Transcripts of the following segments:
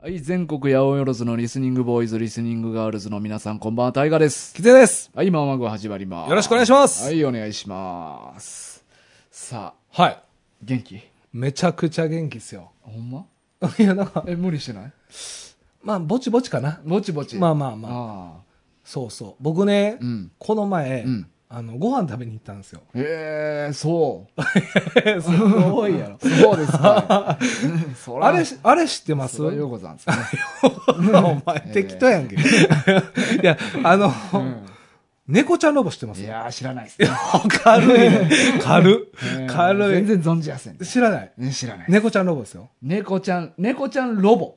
はい、全国八百万のリスニングボーイズ、リスニングガールズの皆さん、こんばんは、タイガです。キツネです。はい、ママグ始まります。よろしくお願いしますはい、お願いします。さあ、はい。元気？めちゃくちゃ元気っすよ。ほんま？いや、なんか、え、無理してない？まあ、ぼちぼちかな。ぼちぼち。まあまあまあ。あそうそう。僕ね、うんこの前、うんあの、ご飯食べに行ったんですよ。ええー、そう。すごいやろ。そうですか、あれし、あれ知ってます？ようござんすね。お前、適当やんけ。いや、あの、うん猫ちゃんロボ知ってます？いやー、知らないっすね。軽いね。軽。軽い。全然存じません。知らない？ね、知らない。猫ちゃんロボですよ。猫ちゃん、猫ちゃんロボ。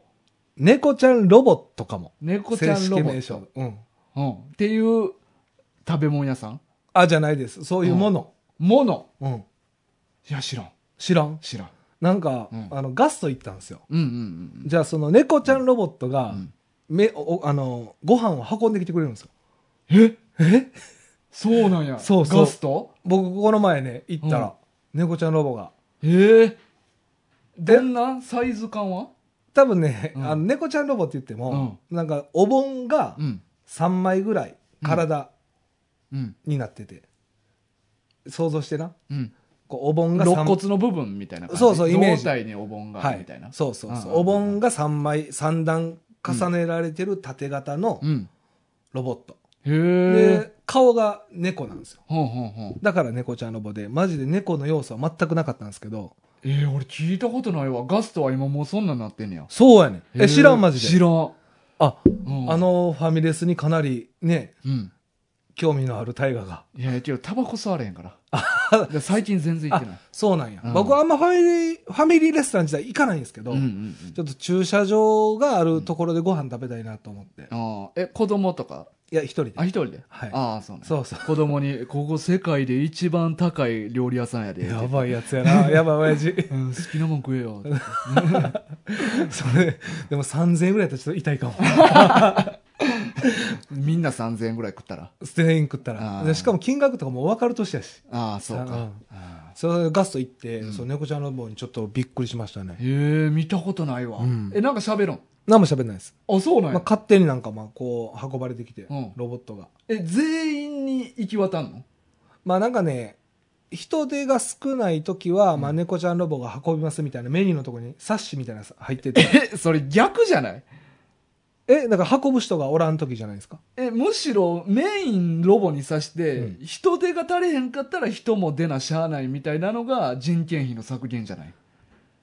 猫ちゃんロボットかも。猫ちゃんロボ正式名称。うん。うん。っていう食べ物屋さん？あ、じゃないです。そういうもの。もの。うん。いや、知らん。知らん？知らん。なんか、うんあの、ガスト行ったんですよ。うんうんうん。じゃあその猫ちゃんロボットが、んめおあのご飯を運んできてくれるんですよえ？え？そうなんや。そうそうガスト？僕この前ね行ったら、猫ちゃんロボがえ？えどんなサイズ感は？多分ね、うんあの猫ちゃんロボって言っても、なんかお盆がん。3枚ぐらい体うん。になってて、想像してなうん。こうお盆が肋三骨の部分みたいな感じ？そうそうイメージ胴体にお盆がはみたいな？そうそうそう、うんお盆が3枚3段重ねられてる縦型のうん。ロボット、へえ。で顔が猫なんですよほんほんほん。だから猫ちゃんロボでマジで猫の要素は全くなかったんですけどえー、俺聞いたことないわ。ガストは今もうそんなんなってんねや。そうやねんへーえ知らんマジで知らん。あ、うんあのファミレスにかなりね、うん。興味のある大河が。いや、違う、タバコ吸われへんから。で最近全然行ってない。そうなんや。うん僕はあんまファミリー、ファミリーレストラン自体行かないんですけど、うんうんうんちょっと駐車場があるところでご飯食べたいなと思って。ああ、え、子供とか？いや、一人で。あ、一人で？はいああ、そうね。そうそう。子供に、ここ世界で一番高い料理屋さんやで。やばいやつやな。やばい親父。うん、好きなもん食えよ。それ、でも3000円ぐらいだったらちょっと痛いかも。みんな3000円ぐらい食ったら。全員食ったあら。ーでしかも金額とかも分かる年やし。ああ、そうかそれでガスト行って、うんそう猫ちゃんの棒にちょっとびっくりしましたね。へえ、見たことないわうん。え、なんか喋るん？何も喋んないです。あ、そうなんまあ、や。勝手になんかまあこう運ばれてきて、うんロボットが。え、全員に行き渡んの？まあなんかね、人手が少ない時は、まあ猫ちゃんロボが運びますみたいなメニューのところに冊子みたいなの入ってて。え、それ逆じゃない？え、だから運ぶ人がおらん時じゃないですか？え、むしろメインロボにさして、うん人手が足りへんかったら人も出なしゃあないみたいなのが人件費の削減じゃない？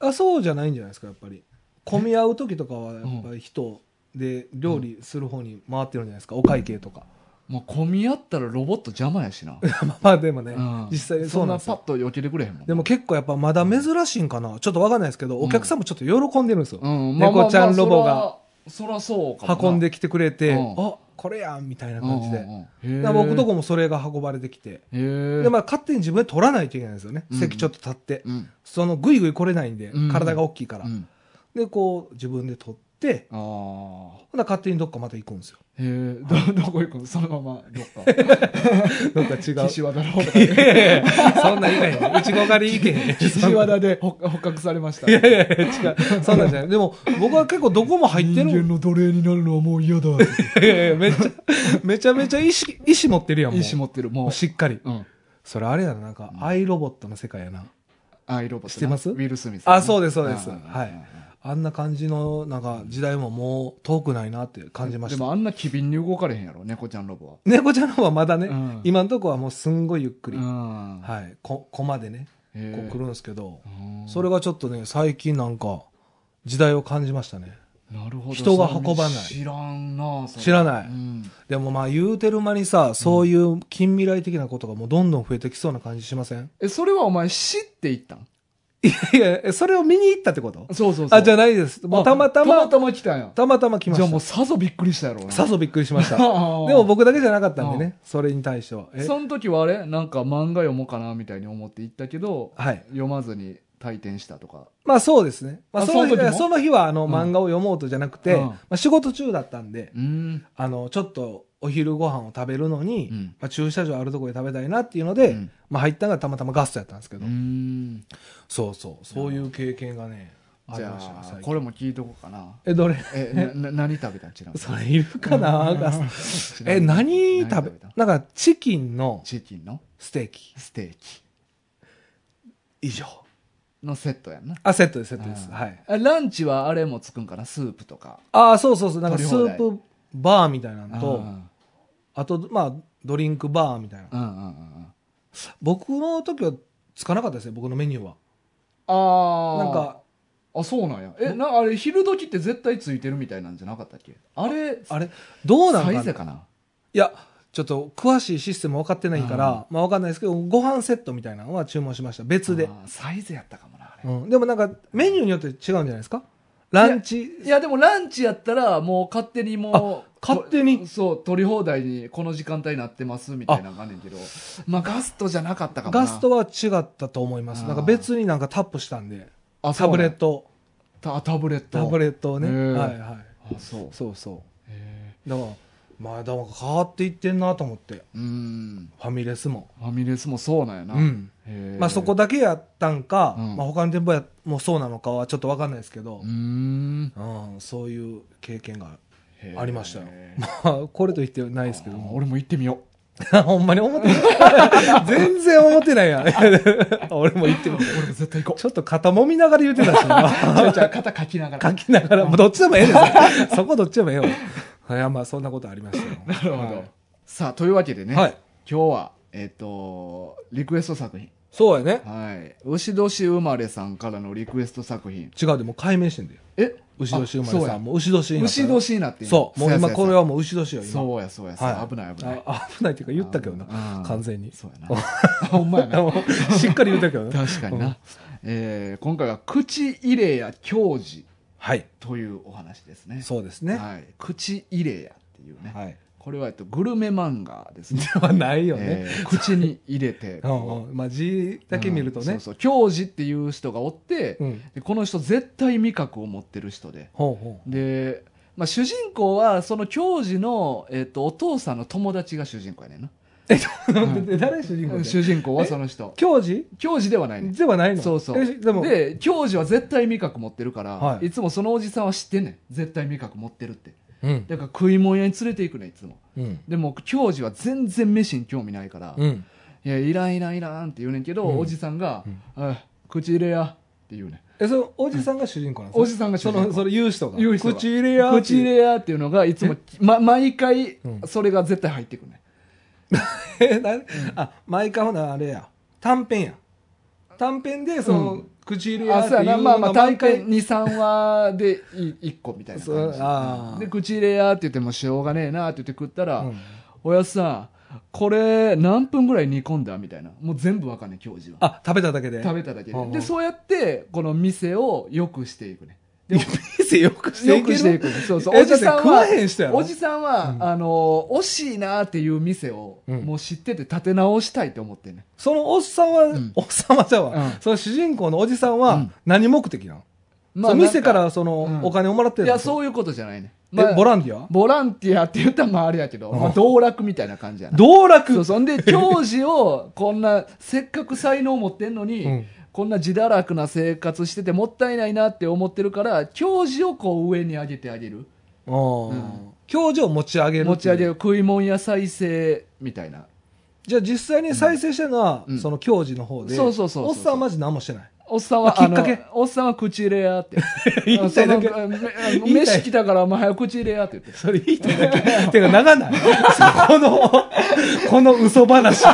あ、そうじゃないんじゃないですか、やっぱり。混み合う時とかはやっぱり人で料理する方に回ってるんじゃないですか、お会計とか。まあ、混み合ったらロボット邪魔やしな。まあでもね、うん実際そんな。パッと避けてくれへんもん。でも結構やっぱまだ珍しいんかな？ちょっとわかんないですけど、お客さんもちょっと喜んでるんですよ。うん、猫ちゃんロボが。そらそうか運んできてくれて、うんあ、これやんみたいな感じで。うんうん僕とここもそれが運ばれてきて。で、まあ勝手に自分で取らないといけないんですよね。うん席ちょっと立って。うん。そのぐいぐい来れないんで、うん体が大きいから。うん。で、こう自分で取って、ああ。ほな勝手にどっかまた行くんですよ。へえ、ど、どこ行くのそのまま、どっか。どっか違う。岸和田の方とかいやいやそんなんいかへん。うちご狩りいけへん。岸和田で捕捕獲されました。いやいやいや、違う。そんなんじゃない。でも、僕は結構どこも入ってる。人間の奴隷になるのはもう嫌だ。いやいやめっちゃ、めちゃめちゃ意志、意志持ってるやん、もう。意志持ってる、もう。しっかり。うん。それあれやな、なんか、アイロボットの世界やな。アイロボットな。知ってます？ウィル・スミス。あそうですそうですはいあんな感じの、なんか、時代ももう遠くないなって感じました。でもあんな機敏に動かれへんやろ、猫ちゃんロボは。猫ちゃんの方はまだね、うん今のとこはもうすんごいゆっくり。うん。はい。こ、コマでね、こう来るんですけど、うんそれがちょっとね、最近なんか、時代を感じましたね。なるほど。人が運ばない知らんな知らないうん。でもまあ言うてる間にさ、そういう近未来的なことがもうどんどん増えてきそうな感じしません？え、それはお前知って行ったん？いやいや、それを見に行ったってこと？そうそうそう。あ、じゃないです。もうたまたま、たまたま来たんや。たまたま来まじゃあもうした。さぞびっくりしたやろうな。さぞびっくりしました。で でも僕だけじゃなかったんでね、それに対しては。え？その時はあれ？なんか漫画読もうかなみたいに思って行ったけど、はい。読まずに退店したとか。まあそうですね。まああその日その日はあのうん漫画を読もうとじゃなくて、うんまあ仕事中だったんで、うん。あの、ちょっとお昼ご飯を食べるのに、うん。まあ駐車場あるところで食べたいなっていうので、うん。まあ入ったのがたまたまガストやったんですけうど、ん。そうそう、そういう経験がね、じゃあこれも聞いとこうかな。えどれ？えなな何食べた？んちなみに。それいるかなガスえ何食べ？た？なんかチキンのチキンの？ステーキ。ステーキ。以上。のセットやんな。あセットですセットです。うん。はい。あランチはあれもつくんかな？スープとか。ああそうそうそう。なんかスープバーみたいなのとうんあとまあドリンクバーみたいな。うんうんうんうん。僕の時はつかなかったですね僕のメニューは。ああなんかあそうなんや。えなあれ昼時って絶対ついてるみたいなんじゃなかったっけ？あれあれどうなんサかな？イゼかな？いやちょっと詳しいシステム分かってないから、まあ分かんないですけどご飯セットみたいなのは注文しました。別で、あーサイズやったかもなあれ、うん、でもなんかメニューによって違うんじゃないですか？ランチ？いやでもランチやったらもう勝手にもう勝手に？とそう取り放題にこの時間帯になってますみたいなのがあんねんけど。まあガストじゃなかったかもな。ガストは違ったと思います。なんか別になんかタップしたんで。あタブレット。トタタブレット。タブレットをね、はいはい。あそう。そうそへうだからまあだから変わっていってんなと思って。ーうん。ファミレスも。ファミレスもそうなんやな、うん。へー。まあそこだけやったんか、うん。まあ他の店舗やもそうなのかはちょっと分かんないですけど。う、ん。うん、そういう経験がへー。ありましたよ。まあ、これと言ってないですけど。も。あ俺も行ってみよ ほんまに思ってない。全然思ってないやん。俺も言ってみう。俺も絶対行こちょっと肩揉みながら言ってたしな。うじゃあ肩かきながら。書きながら、もうどっちでもええねん。そこどっちでもええわ。いや、まあそんなことありましたよ。なるほど、はいさあというわけでね、はい。今日はえっ、とリクエスト作品そうやね。はい牛年生まれさんからのリクエスト作品違うで、もう解明してんだよ。え？牛年生まれさん。もう牛年になった牛年になってそう。もう今これはもう牛年よ、今。そうやそうやそうや、はい危ない危ないあ危ないっていうか言ったけどなうん。完全に。そうやな ほんまやな しっかり言ったけどね。確かにな、えー今回は口入れや教示はい。というお話ですねそうですね。はい、口入れやっていうね、はい。これは、えっと、グルメ漫画ですね ではないよね。えー口に入れて うんうんまあ字だけ見るとねうんそう。そう教授っていう人がおって、うん。でこの人絶対味覚を持ってる人でほうほで、まあ、主人公はその教授の、えっと、お父さんの友達が主人公やねんな、う。で誰主人公主人公はその人。教授？教授ではないね。んではないの？そうそう。えでも、で教授は絶対味覚持ってるから、はい。い、つもそのおじさんは知ってんねん。絶対味覚持ってるって。うん。だから食い物屋に連れて行くねんいつも。うん。でも教授は全然飯に興味ないから、うん。いやいらんいらんいらんって言うねんけど、うん。おじさんがうん「あ口入れや」って言うねん。え、そのおじさんが主人公なんですかおじさんが主その、それ言う人が。口入れや。口入れやっていうのがいつも、ま、毎回うん。それが絶対入ってくるね え、なあ、毎回ほな、あれや。短編や。短編で、その、うん口入れやっていうまあまあが大会23話で1個みたいな感じ。で口入れやって言ってもしょうがねえなって言って食ったら、うん。おやっさんこれ何分ぐらい煮込んだみたいな。もう全部わかんね教授は。あ、食べただけで。食べただけで。でそうやってこの店を良くしていくね。で 店よくしていける？よくしていく。ねそうそう。えおじさんはへん人やろおじさんは、うん。あの惜しいなっていう店を、うん。もう知ってて立て直したいと思ってんねそのおっさんは、ん。おっさんはじゃあ、うん。その主人公のおじさんはうん。何目的なの、まあ店からその、うん。お金をもらってるいやそういうことじゃないね、えボランンティア？ボランティアって言ったらまああれやけど、うん。まあ、道楽みたいな感じやな。道楽？そうそんで教授をこんなせっかく才能持ってんのに、うんこんな自堕落な生活しててもったいないなって思ってるから教授をこう上に上げてあげる。うんうん。教授を持ち上げる持ち上げる。る食い物や再生みたいな。じゃあ実際に再生してるのは、うん。その教授の方で、そうそうそうそう。おっさんはマジ何もしてないおっさんはあきっかけ？おっさんは口入れやって。言いたいだけ？飯来たからお前早く口入れやって言って。それ言いたいだけ？てか長ない？このこの嘘話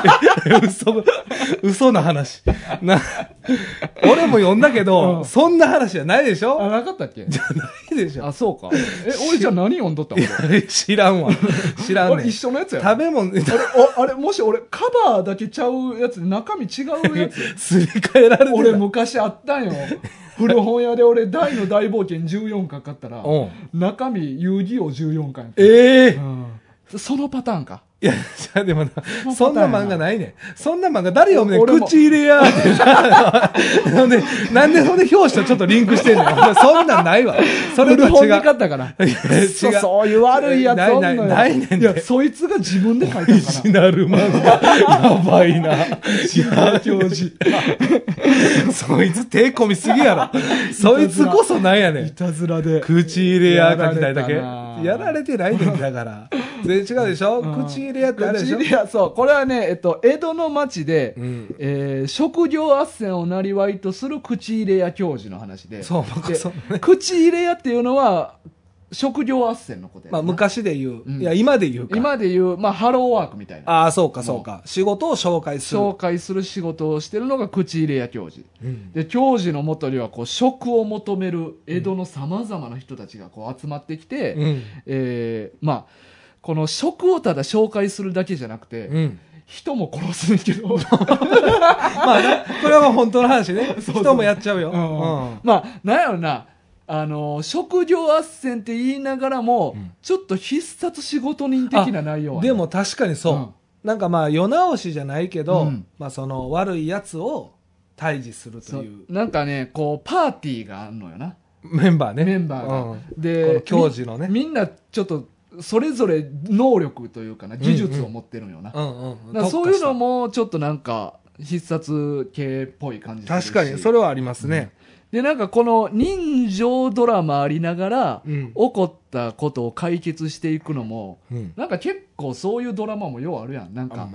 嘘嘘の話。な俺も読んだけど、うん。そんな話じゃないでしょ？あなかったっけ？ないでしょ。あそうか。え俺じゃあ何読んどったの？俺知らんわ。知らんね一緒のやつや食べ物。あれおあれもし俺カバーだけちゃうやつで中身違うやつ？すり替えられ俺昔あったんよ。古本屋で俺大の大冒険14巻買ったらうん。中身遊戯王14巻ええうん。そのパターンかいや、じゃあでもな、そんな漫画い。ないねん。そんな漫画誰読むねん。口入れやーって。なんで、なんでそんで表紙とちょっとリンクしてんねん。そんなんないわ。それと違う。古本に買ったから。違うそういう悪いやつないないないねんていや、そいつが自分で書いたかジナル漫画。やばいな。いや、教授。そいつ手込みすぎやろ。そいつこそなんやねん。いたずらで。口入れや書きたいだけやられたなやられてないねんだから。全然違うでしょ？うん口入れやってあれでしょ？口入れ屋そう。これはね、えっと、江戸の町で、うんえー職業斡旋をなりわいとする口入れ屋教授の話で。そう僕でそうね口入れ屋っていうのは、職業斡旋のことやなまあ昔で言う。うんいや、今で言うか。今で言う、まあ、ハローワークみたいな。ああ、そうかそうか。仕事を紹介する。紹介する仕事をしてるのが口入れ屋教授。うんで、教授のもとには、こう、職を求める江戸の様々な人たちがこう集まってきて、うん。えーまあ、この職をただ紹介するだけじゃなくて、うん。人も殺すねんけど、まあな、これは本当の話ね。そう人もやっちゃうよ。うんうんまあ、なんやろな、あの、職業斡旋って言いながらも、うんちょっと必殺仕事人的な内容はねでも確かにそう。うんなんかまあ、世直しじゃないけど、うんまあその悪いやつを退治するとそいううなんかね、こう、パーティーがあんのよな。メンバーね。メンバーが。うんこでの、教授のね。みみんなちょっと、それぞれ能力というかな、技術を持ってるんよな。そういうのも。も、ちょっとなんか、必殺系っぽい感じ確かに、それはありますね。で、なんかこの人情ドラマありながら、うん。起こったことを解決していくのも、うん。なんか結構そういうドラマもようあるやん。なんか。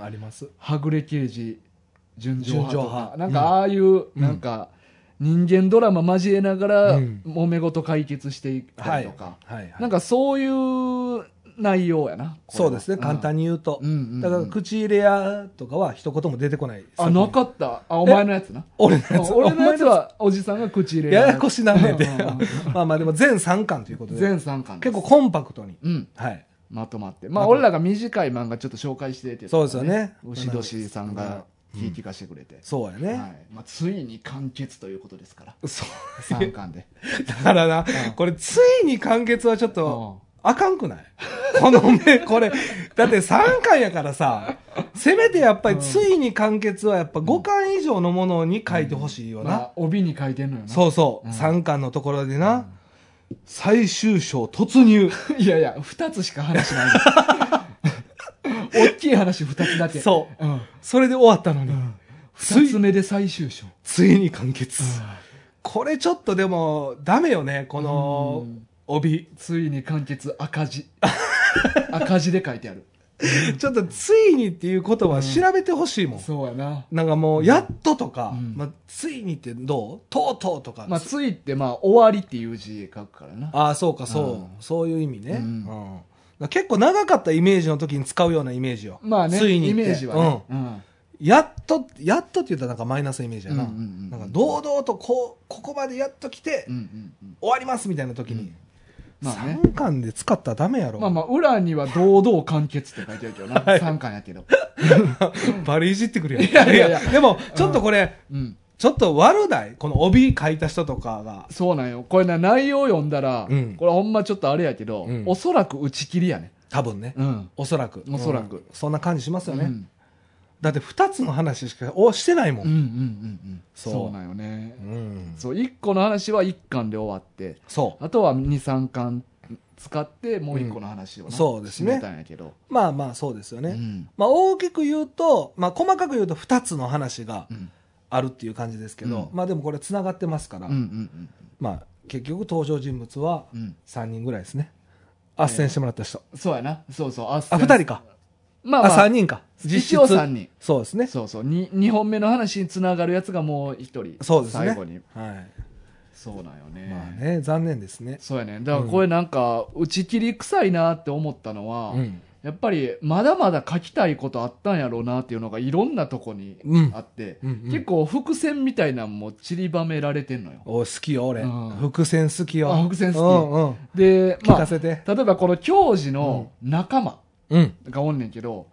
はぐれ刑事、純情派とか純情派。なんかああいう、なんか、人間ドラマ交えながら、うん揉め事解決していったはい。りとか。はいはい。なんかそういう内容やな。そうですね、簡単に言うと。だから、口入れ屋とかは一言も出てこない。あ、なかった。あ、お前のやつな。俺のやつ。俺のやつは、おじさんが口入れややこしなんねんで。まあまあでも全3巻ということで。全3巻結構コンパクトに。うん。はい。まとまって。まあ、俺らが短い漫画ちょっと紹介してってそうですよね牛年さんがうん聞きかしてくれて。そうやね。はい。まあ、ついに完結ということですから。そう。3巻で。だからなうん、これついに完結はちょっうと、んあかんくない？この目、これ、だって3巻やからさ、せめてやっぱりついに完結はやっぱ5巻以上のものに書いてほしいよな。まあ、帯に書いてんのよな。そうそう、うん3巻のところでな、最終章突入。いやいや、2つしか話ないの。大きい話2つだけ。そう。うん。それで終わったのに、つい2つ目で最終章。ついに完結。これちょっとでも、ダメよね、このうん帯。ついに完結赤字。赤字で書いてある。ちょっとついにっていうことは調べてほしいもん。そうやな。なんかもう、やっととか、うんまあ、ついにってどう？とうとうとか。まあ、ついって、まあ、終わりっていう字書くからな。ああ、そうか、そう。うんそういう意味ね。ううん結構長かったイメージの時に使うようなイメージよ。まあね、ついにイメージはね。うん。やっと、やっとって言ったらなんかマイナスイメージやな。うんうんうんなんか堂々とこう、ここまでやっと来て、うんうんうん。終わりますみたいな時に、まあね。3巻で使ったらダメやろ。まあまあ、裏には堂々完結って書いてあるけどな。はい3巻やけど。バリいじってくるやん。いやいやいやでも、ちょっとこれ、うん。ちょっと悪ない？この帯書いた人とかが。そうなんよ。これな、内容読んだら、うんこれほんまちょっとあれやけど、うんおそらく打ち切りやね。多分ね。うん。おそらく。おそらくうんそんな感じしますよね。うんだって2つの話しかおしてないもん。うんうんうんうん。そうそうなんよね。うんそう、1個の話は1巻で終わって、そう。あとは2、3巻使って、もう1個の話をな、うんそうですねたんやけど。まあまあそうですよね。うんまあ大きく言うと、まあ細かく言うと2つの話がうんあるっていう感じですけど、うんまあでもこれ繋がってますから、まあ結局登場人物はうんうん。3人ぐらいですね。斡旋してもらった人。そうやな。そうそう。あ、あ、2人か。まあ、まあ、あ、3人か。一応3人。そうですね。そうそう。に2本目の話につながるやつがもう1人。そうですね。最後に。はい。そうなんよね。まあね、残念ですね。そうやね。だからこれなんか、打ち切り臭いなって思ったのは、うん。やっぱりまだまだ書きたいことあったんやろうなっていうのがいろんなとこにうんあって、うんうん結構伏線みたいなんも散りばめられてんのよ。お好きよ、俺。うん伏線好きよ。あ伏線好きうんうん。で、聞まあ、かせて。例えばこの教授の仲間うん。がおんねんけど、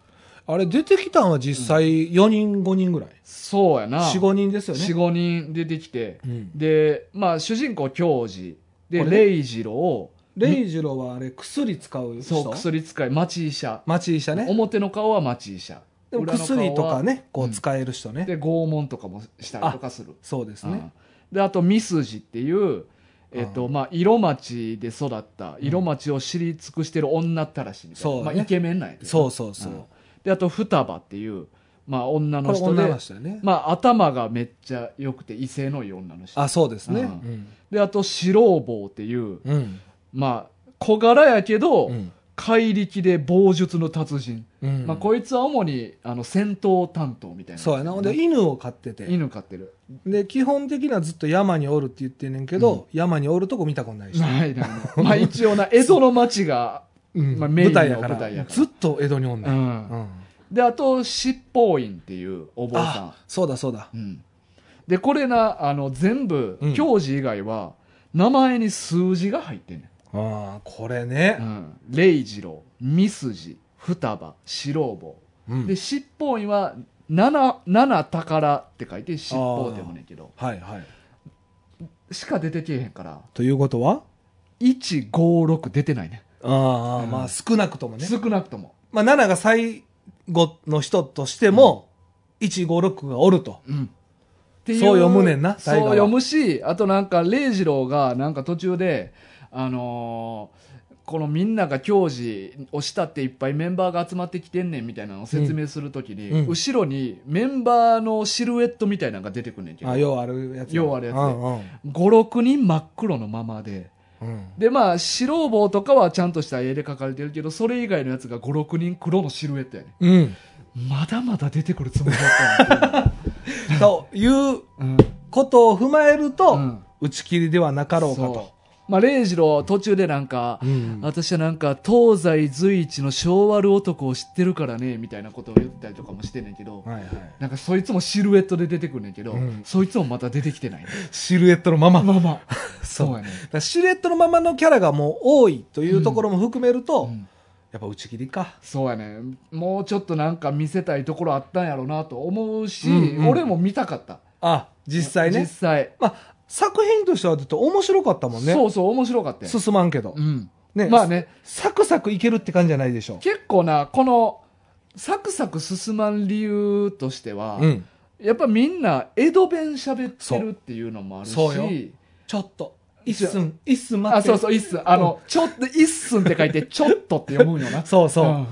あれ、出てきたんは実際4人、5人ぐらい？そうやな。4、5人ですよね。4、5人出てきて、うんで、まあ主人公教授、で、これねレイジロレイジロはあれ、薬使う人？そう薬使い。町医者、町医者ね。表の顔は町医者。でも薬とかね、こううん使える人ね。で拷問とかもしたりとかする。そうですね。うん。であとミスジっていう、えっとうまあ、色町で育った色町を知り尽くしてる女ったらしいみたいな、そうね。まあ、イケメンなんやそうそうそう。ん。であと双葉っていう、まあ、女この人でれ女の人やね。まあ、頭がめっちゃ良くて威勢のいい女の人。あ、そうですね。うん。であと四郎坊っていううん。うん。まあ小柄やけど、うん。怪力で棒術の達人、うん。まあ、こいつは主にあの戦闘担当みたいな。そうやな。ほんで、犬を飼ってて。犬飼ってる。で、基本的にはずっと山におるって言ってんねんけど、山におるとこ見たことないし。ないなまあ一応な 江戸の町がうん。まあメインの舞台やから。ずっと江戸におんね。うん。ん、うん。であと七宝院っていうお坊さあ、そうだそうだ。ん、うん、でこれなあの全部うん。教授以外は名前に数字が入ってんねああ、これん、ねう。ん、礼次郎三筋双葉四郎坊うんで七宝院は七七宝って書いて七宝って読むねんけどはいはい。しか出てけえへんからということは156出てないね、ああ、うんまあ少なくともね。少なくとも、まあ7が最後の人としても、156がおると。うんっていうそう読むねんなそう読むしあとなんか礼二郎がなんか途中であのーこのみんなが教示をしたっていっぱいメンバーが集まってきてんねんみたいなのを説明するときに、うん。後ろにメンバーのシルエットみたいなのが出てくんねんけど。あ、ようあるやつ。ようあるやつで。うんうん。56人真っ黒のままで。うんでまあ白棒とかはちゃんとした絵で描かれてるけどそれ以外のやつが56人黒のシルエットやねうん。まだまだ出てくるつもりだった といううん。ことを踏まえると、うん。打ち切りではなかろうかと。まあ礼二郎途中でなんか、うん。私はなんか東西随一の昭和る男を知ってるからねみたいなことを言ったりとかもしてんねんけど、はいはい。なんかそいつもシルエットで出てくるねんけど、うん。そいつもまた出てきてないねシルエットのまま。まあまあ。そう。やね、シルエットのままのキャラがもう多いというところも含めると、うん。やっぱ打ち切りか。そうやねもうちょっとなんか見せたいところあったんやろうなと思うし、うんうん。俺も見たかった。あ、実際ね。実。際。まあ、作品としてはずっと面白かったもんね。そうそう面白かったよ進まんけど。うんね、まあねサクサクいけるって感じじゃないでしょ。結構なこのサクサク進まん理由としては、うん。やっぱみんな江戸弁喋ってるっていうのもあるしそうよちょっと、一寸、一寸待って。あそうそう一寸あの、ちょっと一寸って書いてちょっとって読むんよな そうそう。ん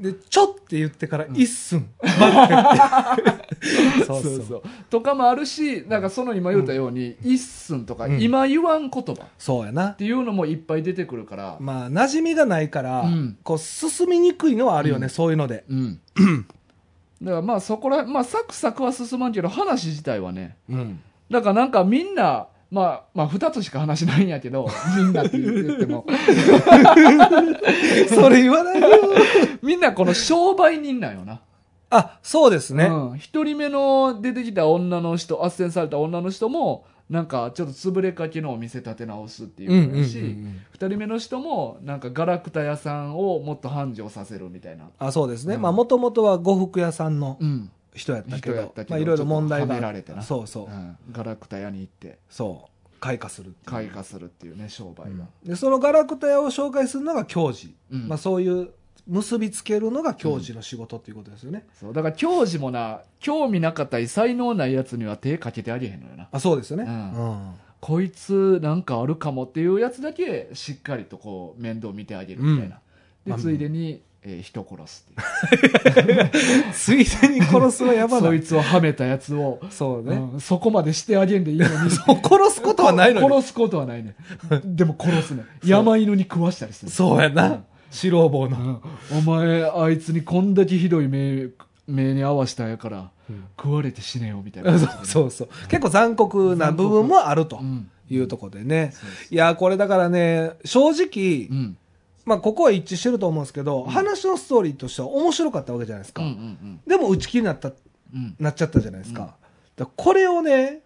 で、ちょって言ってから一寸待ってって。そそう。うそうそう。とかもあるしなんかその今言ったように、一寸とか、うん。今言わん言葉。っそうやな。ていうのもいっぱい出てくるから、まあ、馴染みがないから、うん。こう、進みにくいのはあるよね、うん。そういうので。うん。だからまあそこらまあサクサクは進まんけど話自体はね。うん。だからなんかみんなまあまあ2つしか話ないんやけど みんなって言っても。それ言わないよ。みんなこの商売人なんよな。あ、そうですね。うん、一人目の出てきた女の人斡旋された女の人もなんかちょっと潰れかけのお店立て直すっていううんうんうん人目の人もなんかガラクタ屋さんをもっと繁盛させるみたいな、あ、そうですね。うん。まあ、もともとは呉服屋さんのうん人やったけどまあ、いろいろ問題がはめられてな。そうそう。う。ん。ガラクタ屋に行って。そう。開花する開花するっていうね商売が、でそのガラクタ屋を紹介するのが教授、うん。まあ、そういう結びつけるのが教授の仕事っていうことですよね、そう。だから教授もな興味なかったり才能ないやつには手かけてあげへんのよな。あそうですよね、うん。うん。こいつなんかあるかもっていうやつだけしっかりとこう面倒見てあげるみたいな、うん。でついでに、えー人殺すっていう。ついでに殺すはやばない。そいつをはめたやつを、そうね、うんそこまでしてあげんでいいのに。そ う殺すことはないのに。殺すことはないね。でも殺すね。山犬に食わしたりする。そうやな、うん。四郎坊の、うん。お前あいつにこんだけひどい目目に合わしたんやから食われて死ねよみたいな。そうそうそう。結構残酷な部分もあるとうんいうところでね、いやこれだからね正直、うんまあここは一致してると思うんですけど、話のストーリーとしては面白かったわけじゃないですか、うんうんでも打ち切りになったうん。なっちゃったじゃないですか。うん。だからこれをね、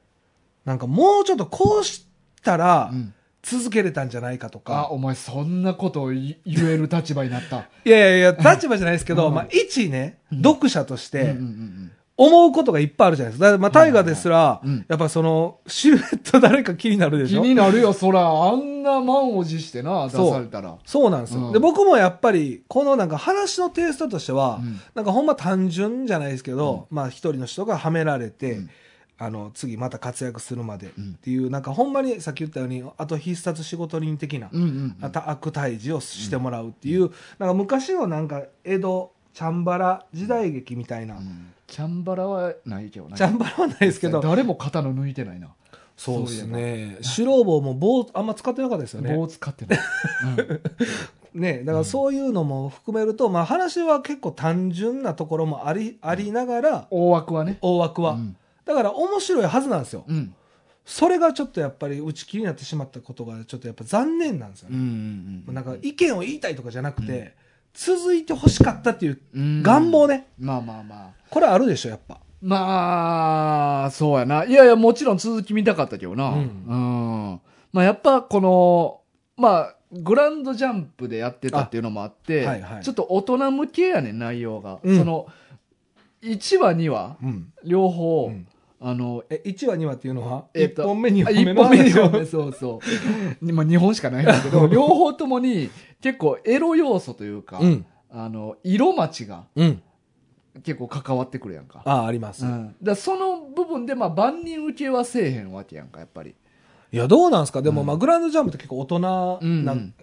なんかもうちょっとこうしたらうん。続けれたんじゃないかとあか。お前そんなことを言言える立場になった。いやいやいや、立場じゃないですけど、うん。まあ一ね、うん。読者として、うんうんうん思うことがいっぱいあるじゃないですか。だからまあ、タイガーですら、うん。やっぱその、シルエット誰か気になるでし気ょになるよ、そら。あんな満を持してな、出されたら。そうなんですよ、うん。で、僕もやっぱり、このなんか話のテイストとしては、うん。なんかほんま単純じゃないですけど、まあ一人の人がはめられて、うん。あの、次また活躍するまでっうんていう、なんかほんまにさっき言ったように、あと必殺仕事人的な、うんうんあた悪退治をしてもらうっていう、なんか昔のなんか江戸、チャンバラ時代劇みたいな、うんチャンバラはないけどな。チャンバラはないですけど、誰も刀抜いてないな。そうですね。白棒も棒あんま使ってなかったですよね。棒使ってない。ね、だからそういうのも含めると、まあ話は結構単純なところもあり、ありながら、大枠はね。大枠は。うんだから面白いはずなんですよ。うん。それがちょっとやっぱり打ち切りになってしまったことがちょっとやっぱ残念なんですようんうね。んうん。なんか意見を言いたいとかじゃなくて、続いて欲しかったっていううん願望ね。まあまあまあ。これあるでしょ、やっぱ。まあ、そうやな。いやいや、もちろん続き見たかったけどな。ううんん。まあやっぱこの、まあ、グランドジャンプでやってたっていうのもあって、あはいはいちょっと大人向けやねん、内容が。うんその、1話、2話、うん。両方、うんあの、え、1話2話っていうのは、えっと1本目2あ本目の一本目、二話を本目、そうそう。まあ、2本しかないんだけど、両方ともに結構エロ要素というか、うん。あの、色待ちがうん。結構関わってくるやんか。ああ、あります。うん、だその部分で、まあ、万人受けはせえへんわけやんか、やっぱり。いや、どうなんですか？でも、うんまあ、グランドジャンプって結構大人なうんうん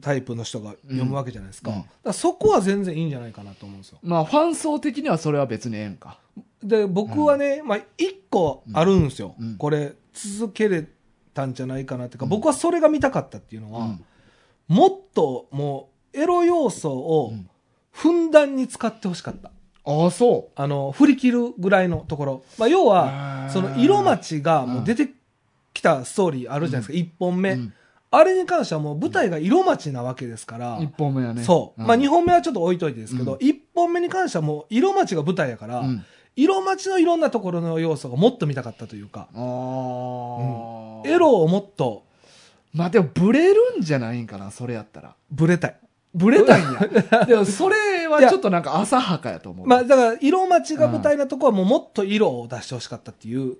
タイプの人が読むわけじゃないですか。うんそこは全然いいんじゃないかなと思うんですよ。まあ、ファン層的にはそれは別にええんか。で、僕はね、まあ、一個あるんですよ。うんこれ、続けれたんじゃないかなっていうか、うん僕はそれが見たかったっていうのは、うんもっともう、エロ要素をうんふんだんに使ってほしかった。ああ、そあの、振り切るぐらいのところ。まあ、要う。は、その色待ちがもう出てきたストーリーあるじゃないですか、一本目。うんあれに関してはもう舞台が色待ちなわけですから、一本目はね。そう。んまあ2本目はちょっと置いといてですけど、うん1本目に関してはもう色待ちが舞台やから、うん色待ちのいろんなところの要素がもっと見たかったというか、ああ、エロをもっとまあでも、ブレるんじゃないんかな、それやったら。ブレたい。ブレたいんや。でも、それはちょっとなんか浅はかやと思う。まあだから色待ちが舞台なとこはもうもっと色を出してほしかったっていう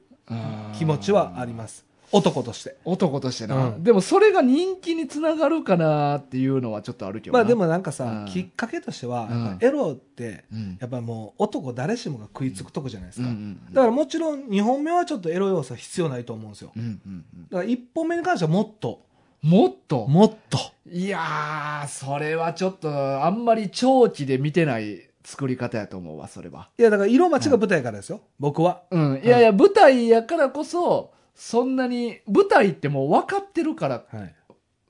気持ちはあります。男として。男としてな、うん。でもそれが人気につながるかなっていうのはちょっとあるけどな。まあでもなんかさ、うん。きっかけとしては、エロって、うん。やっぱもう男誰しもが食いつくとこじゃないですか。うんうんだからもちろん2本目はちょっとエロ要素は必要ないと思うんですよ。うんうんうん。だから1本目に関してはもっと、もっと？もっと。いやーそれはちょっとあんまり長期で見てない作り方やと思うわそれは。いやだから色待ちが舞台からですよ、僕は。うん。いやいや舞台やからこそそんなに舞台ってもう分かってるからはい。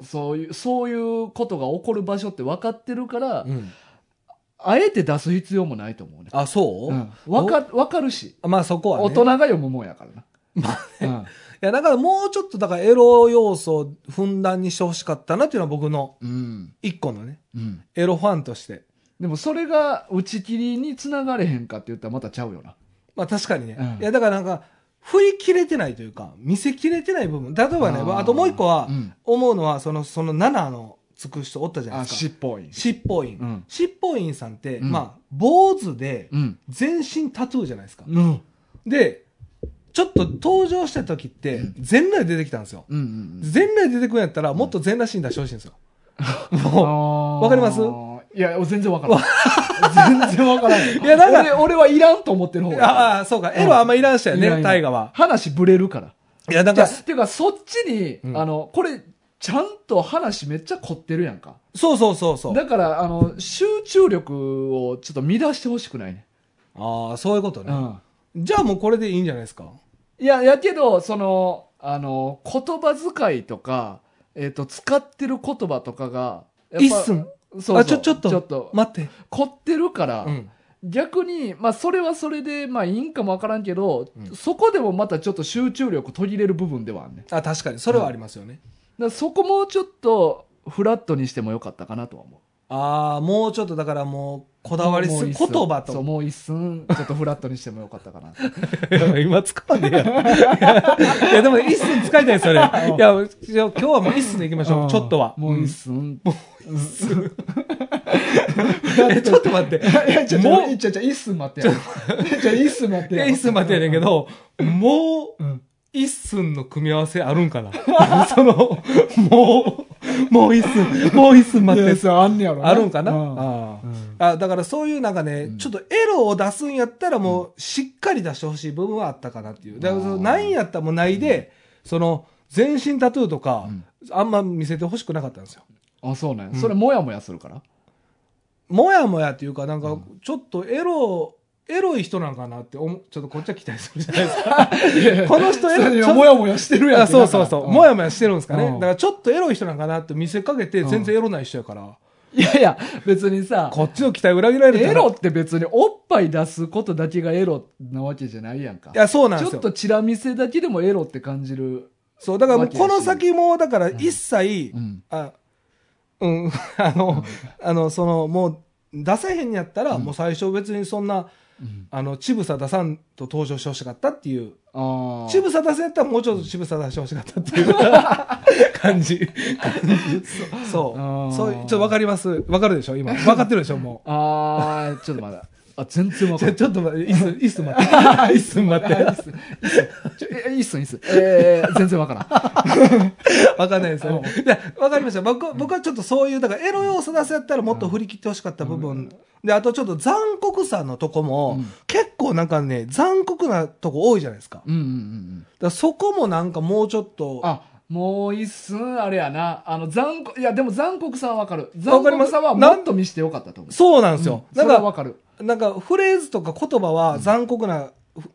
そういうそういうことが起こる場所って分かってるから、うん。あえて出す必要もないと思うね、あ、そう、うん、分か分かるしまあそこはね。大人が読むもんやからな。まあうんいや、だからもうちょっとだからエロ要素をふんだんにしてほしかったなっていうのは僕のうん。一個のね、うん。エロファンとして。でもそれが打ち切りにつながれへんかって言ったらまたちゃうよな。まあ確かにね。うんいや、だからなんか、振り切れてないというか、見せ切れてない部分。例えばね、あともう一個はう、ん。思うのは、その、その7のつく人おったじゃないあ、ですか。尻尾い。尻尾院。うん。尻尾院さんって、うんまあ、坊主で、うん。全身タトゥーじゃないですか。うん。で、ちょっと登場した時ってうん、全裸で出てきたんですよ。全裸で出てくるんやったら、もっと全裸シーン出してほしいんですよ。もわわかります？いや、全然わからん。全然わからん。いいやなんか俺、俺はいらんと思ってる方う。が。ああ、そうか。エロあんまいらんしたよね、大河は。話ぶれるから。いや、なんじゃあ、か、ていうか、そっちに、うんあの、これ、ちゃんと話めっちゃ凝ってるやんか。そうそうそうそう。だから、あの、集中力をちょっと乱してほしくないね。ああ、そういうことね。うん。じゃあもうこれでいいんじゃないですか？いや、やけど、その、あの、言葉遣いとか、えっ、と、使ってる言葉とかが、一寸。そうそうあ、ちょ、ちょっと、ちょっと、待って。凝ってるから、うん。逆に、まあ、それはそれで、まあ、いいんかもわからんけど、うんそこでもまたちょっと集中力途切れる部分ではあんねあ、確かに。それはありますよね。らそこもうちょっと、フラットにしてもよかったかなとは思ああ、もうちょっとだからもう、こだわりす、言もう一寸葉と。そう、もう一寸、ちょっとフラットにしてもよかったかな。今使わねえや。いや、でも一寸使いたいですよね。いや、今日はもう一寸でいきましょう、ちょっとは。もう一寸。え ちょっと待って。いや、ちょ、ちょ、もうちょ、ちょ、一寸待ってや。ちょ、一寸待って一寸待ってやねんけど、もう、うん。一寸の組み合わせあるんかな その、もう、もう一寸、もう一寸待って。あんねやろあるんかな、うんあだからそういうなんかね、うんちょっとエロを出すんやったらもうしっかり出してほしい部分はあったかなっていう。だからないんやったらもうないで、その全身タトゥーとか、うんあんま見せてほしくなかったんですよ。あ、そうねう。んそれ、もやもやするから？もやもやっていうかなんかうんちょっとエロ、エロい人なんかなって思うちょっとこっちは期待するじゃないですか。この人エロいもやもやしてるやん。そうそうそう。もや。やもやしてるんですかね。うんだからちょっとエロい人なんかなって見せかけて全然エロない人やから、いやいや、別にさ、こっちの期待裏切られるエロって別におっぱい出すことだけがエロなわけじゃないやんか。いや、そうなんですよ。ちょっとチラ見せだけでもエロって感じる。そう、だからもうこの先も、だから一切、うん。あ、うん、あの、あの、その、もう、出せへんやったら、もう最初別にそんな、うんあの、ちぶさ出さんと登場してほしかったっていう。ちぶさ出せやったらもうちょっとちぶさ出してほしかったっていう 感じ。感じそう。そう、ちょっとわかりますわかるでしょ？今。わかってるでしょ？もう。ああ、ちょっとまだ。あ、全然わかんない。ちょっと待って、いっす、いっす待って。いっす待って。あいいっす。いいっす。えー、全然わからん。わかんないですよね。いや、わかりました。僕は僕はちょっとそういう、だからエロ要素出せやったらもっと振り切ってほしかった部分。で、あとちょっと残酷さのとこも、うん結構なんかね、残酷なとこ多いじゃないですか。だかうんうんうんらそこもなんかもうちょっと、あ、もう一寸あれやな。あの、残酷、いや、でも残酷さはわかる。わ残酷さはもっと見してよかったと思う。そうなんですよ。うんそれはわかる。なんかフレーズとか言葉は残酷な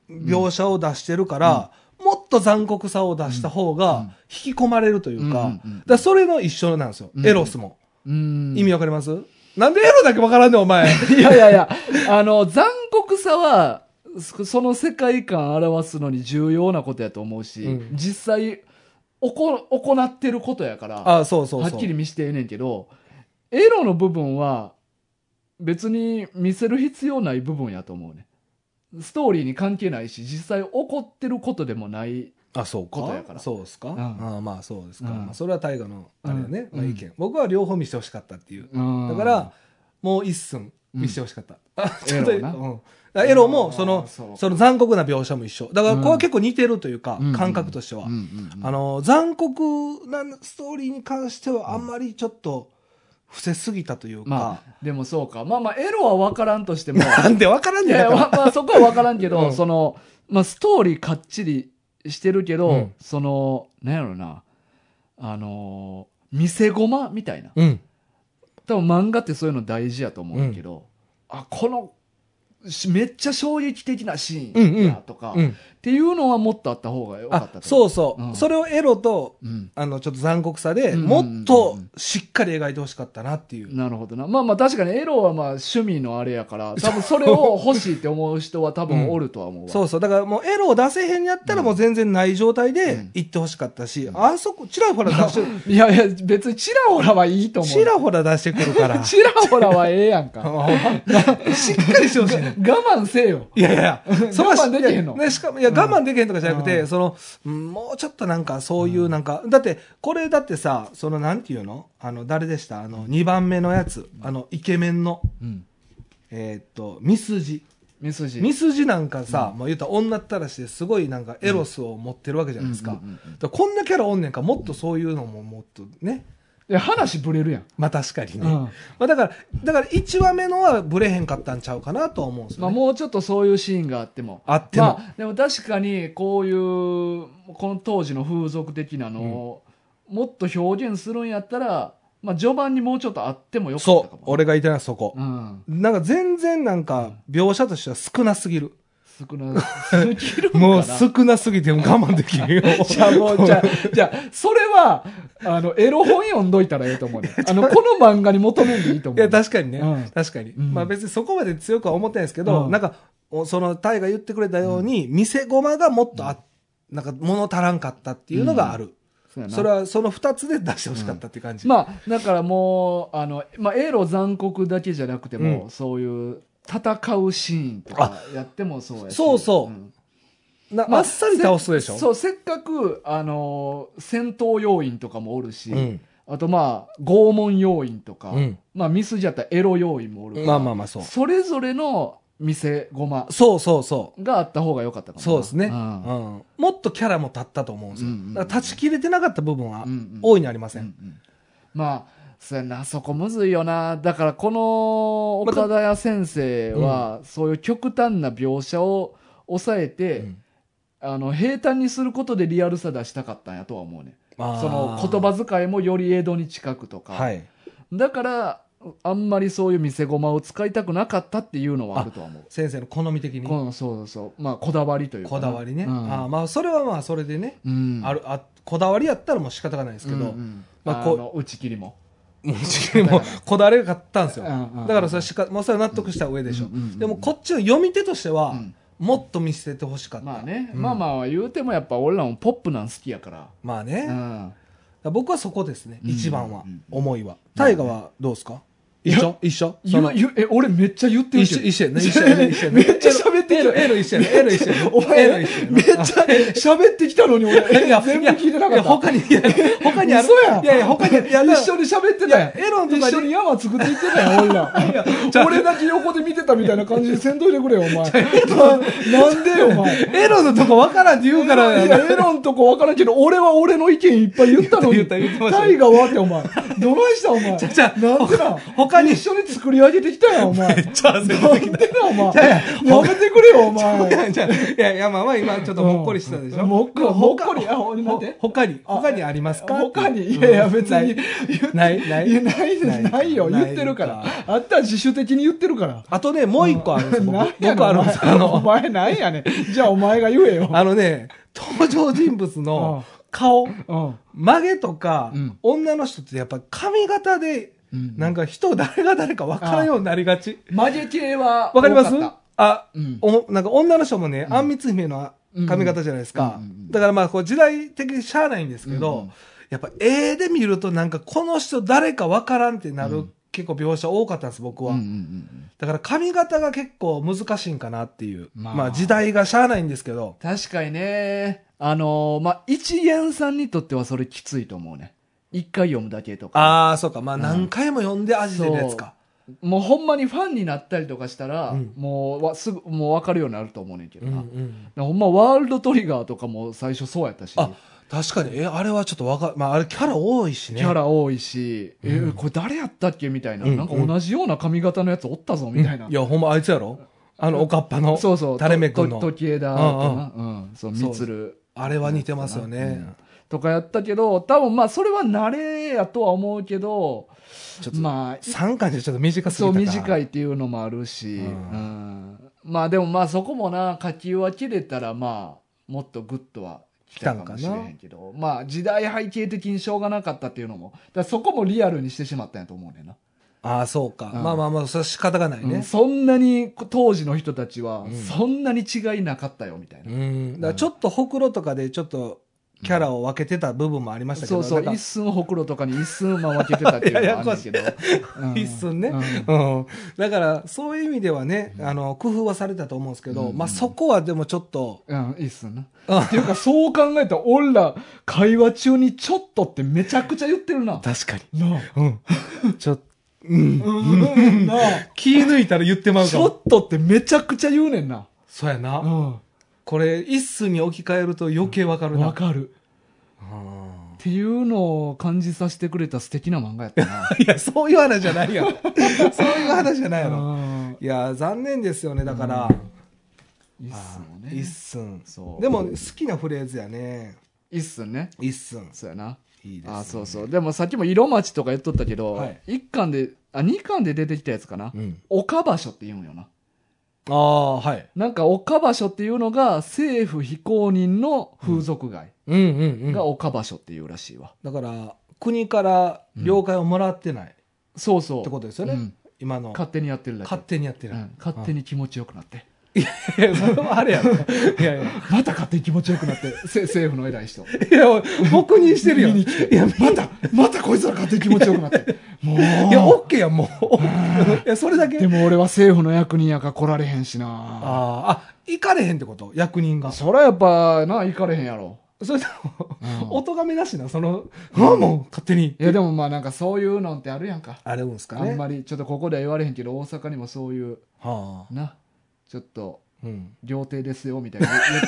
描写を出してるから、もっと残酷さを出した方うんが引き込まれるというか、だそれの一緒なんですよ。うんエロスも。うん。意味わかります？なんでエロだけわからんねん、お前。いやいやいや、あの、残酷さは、そその世界観を表すのに重要なことやと思うし、うん実際、おこ、行ってることやから、あ、そうそう。はっきり見してええねんけど、エロの部分は、別に見せる必要ない部分やと思うね。ストーリーに関係ないし、実際起こってることでもない。あ、そうか。ことやからそうですか？んああまあそうですか。うんまあ、それは大河の、あれやね、うんまあ意見。僕は両方見せてほしかったっていう。だだから、もう一寸見せてほしかった。あ ちょっと、エロエロも、その、その残酷な描写も一緒。だから、これは結構似てるというか、うん感覚としては。あの、残酷なストーリーに関しては、あんまりちょっと、伏せすぎたというか。まあ、でもそうか。まあまあ、エロは分からんとしても、なんでわからんねんだからまあまあ、そこは分からんけど、うんその、まあ、ストーリーかっちりしてるけど、うんその、なんやろな、あのー見せごまみたいな。うん。多分漫画ってそういうの大事やと思うんだけど、あ、この、しめっちゃ衝撃的なシーンやとか、っうん。ていうのはもっとあった方がよかったそうそう。うんそれをエロと、うん。あの、ちょっと残酷さで、うんもっとしっかり描いてほしかったなっていう。なるほどな。まあまあ確かにエロはまあ趣味のあれやから、多分それを欲しいって思う人は多分おるとは思うわ。そうそう。だからもうエロを出せへんやったらもう全然ない状態うでん行ってほしかったし、あそこ、ちらほら出して、いやいや、別にチラホラはいいと思う。ちらほら出してくるから。チラホラはええやんか。しっかりしてほしいね。我慢せよ。いやいや、それは我慢できへんのね、しかも、いや、我慢できへんとかじゃなくて、うんその、うんもうちょっとなんか、そういうなんか、だって、これだってさ、その、なんていうの？あの、誰でした？あの、2番目のやつ。あの、イケメンの、うん。えーっと、ミスジ。ミスジ。ミスジなんかさ、もう言ったら女ったらしですごいなんかエロスを持ってるわけじゃないですか。こんなキャラおんねんから、もっとそういうのももっとね。いや、話ぶれるやん。まあ確かにね。うんまあだから、だから1話目のはブレへんかったんちゃうかなとは思うんですよ、ね。まあもうちょっとそういうシーンがあっても。あっても。まあ、でも確かにこういう、この当時の風俗的なのを、もっと表現するんやったら、まあ序盤にもうちょっとあってもよかったそう。俺が言いたいのはそこ。うん。なんか全然なんか描写としては少なすぎる。少なすぎる。もう少なすぎて我慢できんよ。じゃあもう、じゃあ、じゃあ、それは、あの、エロ本読んどいたらええと思うね。あの、この漫画に求めんでいいと思う。いや、確かにね。うん確かに。うんまあ別にそこまで強くは思ってないですけど、うんなんか、おその、タイが言ってくれたように、見せ駒がもっとあ、なんか物足らんかったっていうのがある。そそれはその2つで出してほしかったっていう感じ。まあだからもうあの、まあ、エロ残酷だけじゃなくても、うんそういう戦うシーンとかやってもそうやし。そうそう。ん。なまあっさり倒すでしょ？せそうせっかくあの戦闘要員とかもおるし、うん。あとまあ拷問要員とか、うん。まあミスじゃったらエロ要員もおるから、まあまあまあそう。それぞれの見せごまそうそうそう。があった方が良かったかもな。そうですね、ううん。んもっとキャラも立ったと思うんですよ。うんうんうん。だから断ち切れてなかった部分はうんうん。大いにありません。うんうん。まあそうやなそこむずいよな。だからこの岡田屋先生は、そういう極端な描写を抑えて、うん。あの平坦にすることでリアルさ出したかったんやとは思うね。その言葉遣いもより江戸に近くとか、はい。だからあんまりそういう見せ駒を使いたくなかったっていうのはあるとは思う。先生の好み的に？そうそうそう。まあこだわりというかなこだわりね。うん。あーまあ、それはまあ、それでね、うん。ある、あ、こだわりやったらもう仕方がないですけど、うんうん。まあこう打ち切りももうもこだわりが勝ったんですよ。だからそれしか、もうそれは納得した上でしょ。でもこっちの読み手としては、うん。もっと見せてほしかった。まあね、うん。まあまあ言うてもやっぱ俺らもポップなん好きやから、まあね。うん、僕はそこですね、うん一番は、うん。思いは。大河はどうですか？一緒？一緒？その？言う言うえ俺めっちゃ言ってる一緒、けど一緒やね。一緒やね。一緒やね。めっちゃ喋ってきた L、L 一緒やね。L 一緒やね。お前。めっちゃ喋ってきたのに俺 全部聞いてなかったいや他に、他にある。嘘やんいやいや、他に、一緒に喋ってたやんエロのと一緒に山作っていってたやん俺ら俺だけ横で見てたみたいな感じでせんといてくれよお前ななんでよお前エロのとこわからんって言うからいや、エロんとこ分からんけど、俺は俺の意見いっぱい言ったのに。言った言ってましたタイガはって、お前。どないした、お前。じゃあなんでな。他に一緒に作り上げてきたやん、お前。めっちゃ汗なんでな、お前。ややめてくれよ、お前。いや、じゃあいや、いや、まあまあ今ちょっともっこりしたでしょ？もっこり他もっこりあほなんで他に、他にありますか？他に、いやいや、別に。ないないいや、ないです、ないないよ。言ってるからか。あったら自主的に言ってるから。あとね、もう一個あるんですよ。僕あるんですよ。あおの、前なんやねん。じゃあお前が言えよ。あのね、登場人物の顔、うん。曲げとかうん、女の人ってやっぱ髪型で、うんなんか人誰が誰か分からんようになりがち。曲げ系は。わかります？あ、うんおなんか女の人もね、うんあんみつ姫の髪型じゃないですか。だからまあ、こう時代的にしゃあないんですけどやっぱ絵で見るとなんかこの人誰か分からんってなるうん結構描写多かったんです、僕はだから髪型が結構難しいんかなっていう。まあまあ時代がしゃあないんですけど。確かにね。あのーまあ、一元さんにとってはそれきついと思うね。一回読むだけとか。ああ、そうか。まあうん何回も読んで味出るやつか。もうほんまにファンになったりとかしたら、うんもうわすぐ、もう分かるようになると思うねんけどうんうな。ん。ほんまワールドトリガーとかも最初そうやったし。あ、確かに。え、あれはちょっとわかまああれキャラ多いしね。キャラ多いし、えうんこれ誰やったっけみたいな、うんなんか同じような髪型のやつおったぞみたいな。いや、ほんまあいつやろ？あの、おかっぱの？そうそう。垂れ目くんのと時枝とな。うん。そう、みつる。あれは似てますよね。うんとかやったけど、多分まあそれは慣れやとは思うけど、ちょっと、まあ、3巻じゃちょっと短すぎそう短いっていうのもあるし、ううんんまあでもまあそこもな、書き分けれたらまあ、もっとグッとは来たかもしれへんけど、まあ時代背景的にしょうがなかったっていうのも、だそこもリアルにしてしまったんやと思うねんな。ああ、そうか。うんまあまあまあ、それは仕方がないうんね。そんなに当時の人たちはうんそんなに違いなかったよみたいな、うん。だからちょっとほくろとかでちょっとキャラを分けてた部分もありましたけど。そうそう一寸ほくろとかに一寸ま分けてたっていうのはあるけどうん一寸ね、うんうん。だから、そういう意味ではね、あの、工夫はされたと思うんですけど、うんまあそこはでもちょっと、うん、いいっすな。あっていうか、そう考えたら、俺ら、会話中にちょっとってめちゃくちゃ言ってるな。確かに。なあ。うん。ちょっと、うん。うん。気抜いたら言ってまうかも。ちょっとってめちゃくちゃ言うねんな。そうやな。うこれ、一寸に置き換えると余計わかるん。な。わかる。うんっていうのを感じさせてくれた素敵な漫画やったな。いや、そういう話じゃないやろ。そういう話じゃないやろ。うんいや、残念ですよね、だから。いいっすもんね。一寸。でも、好きなフレーズやね。いいっすね。一寸。そうやな。いいです、ね。あ、そうそう。でもさっきも色町とか言っとったけど、はい一巻で、あ、二巻で出てきたやつかな。うん。岡場所って言うんよな。ああ、はい。なんか岡場所っていうのが政府非公認の風俗街うんうんうん。が岡場所っていうらしいわ。だから、国から了解をもらってない。っそうそう。てことですよね。うん今の。勝手にやってるだけ。勝手にやってる。うん勝手に気持ちよくなって。いや、それはあれやろ。いやいや。また勝手に気持ちよくなって、せ政府の偉い人。いや、僕認してるよ。見に来ていや、また、またこいつら勝手に気持ちよくなって。もう。いや、オッケーやん、もう。いや、それだけ。でも俺は政府の役人やから来られへんしなあーあ、行かれへんってこと？役人が。そらやっぱな、行かれへんやろ。それでうんも、お咎めなしな、その、ああ、もう勝手に。いやでもまあなんかそういうのってあるやんか。あるんすかね。あんまり、ちょっとここでは言われへんけど、大阪にもそういう、はあ。な、ちょっと、うん。料亭ですよ、みたいな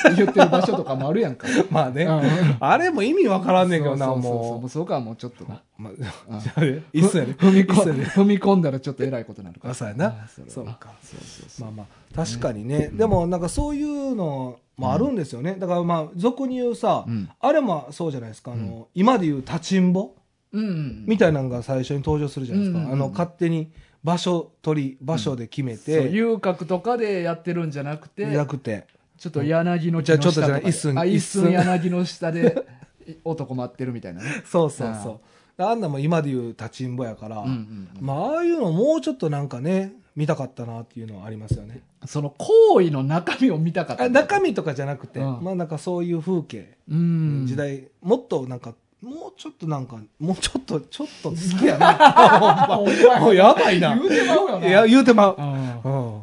言 言ってる場所とかもあるやんか。まあねうん。あれも意味わからんねんけどな、そうそうそうももうそこはもうちょっと。ま あ、いっそやね。踏み踏み込んだらちょっと偉いことになるから。あそうやなあそうかそうそうそう。まあまあ、確かにね。でも、なんかそういうのもあるんですよね。だからまあ、俗に言うさうん、あれもそうじゃないですか。あの、今で言う立ちんぼ。みたいなのが最初に登場するじゃないですか。あの、勝手に場所取り、場所で決めて、遊郭とかでやってるんじゃなくて、なくて。ちょっと柳の木じゃあちょっと。じゃあ一寸あ、一一寸寸柳の下で 男待ってるみたいなね。そうそうそう。あんなも今で言う立ちんぼやから、うんうんうんまあ、ああいうのもうちょっとなんかね、見たかったなっていうのはありますよね。その行為の中身を見たかったあ。中身とかじゃなくて、うんまあなんかそういう風景、うん。時代、もっとなんか、もうちょっとなんか、もうちょっと、ちょっと好きやな。お前もうやばいな。言うてまうよな。いや、言うてまう。ううん。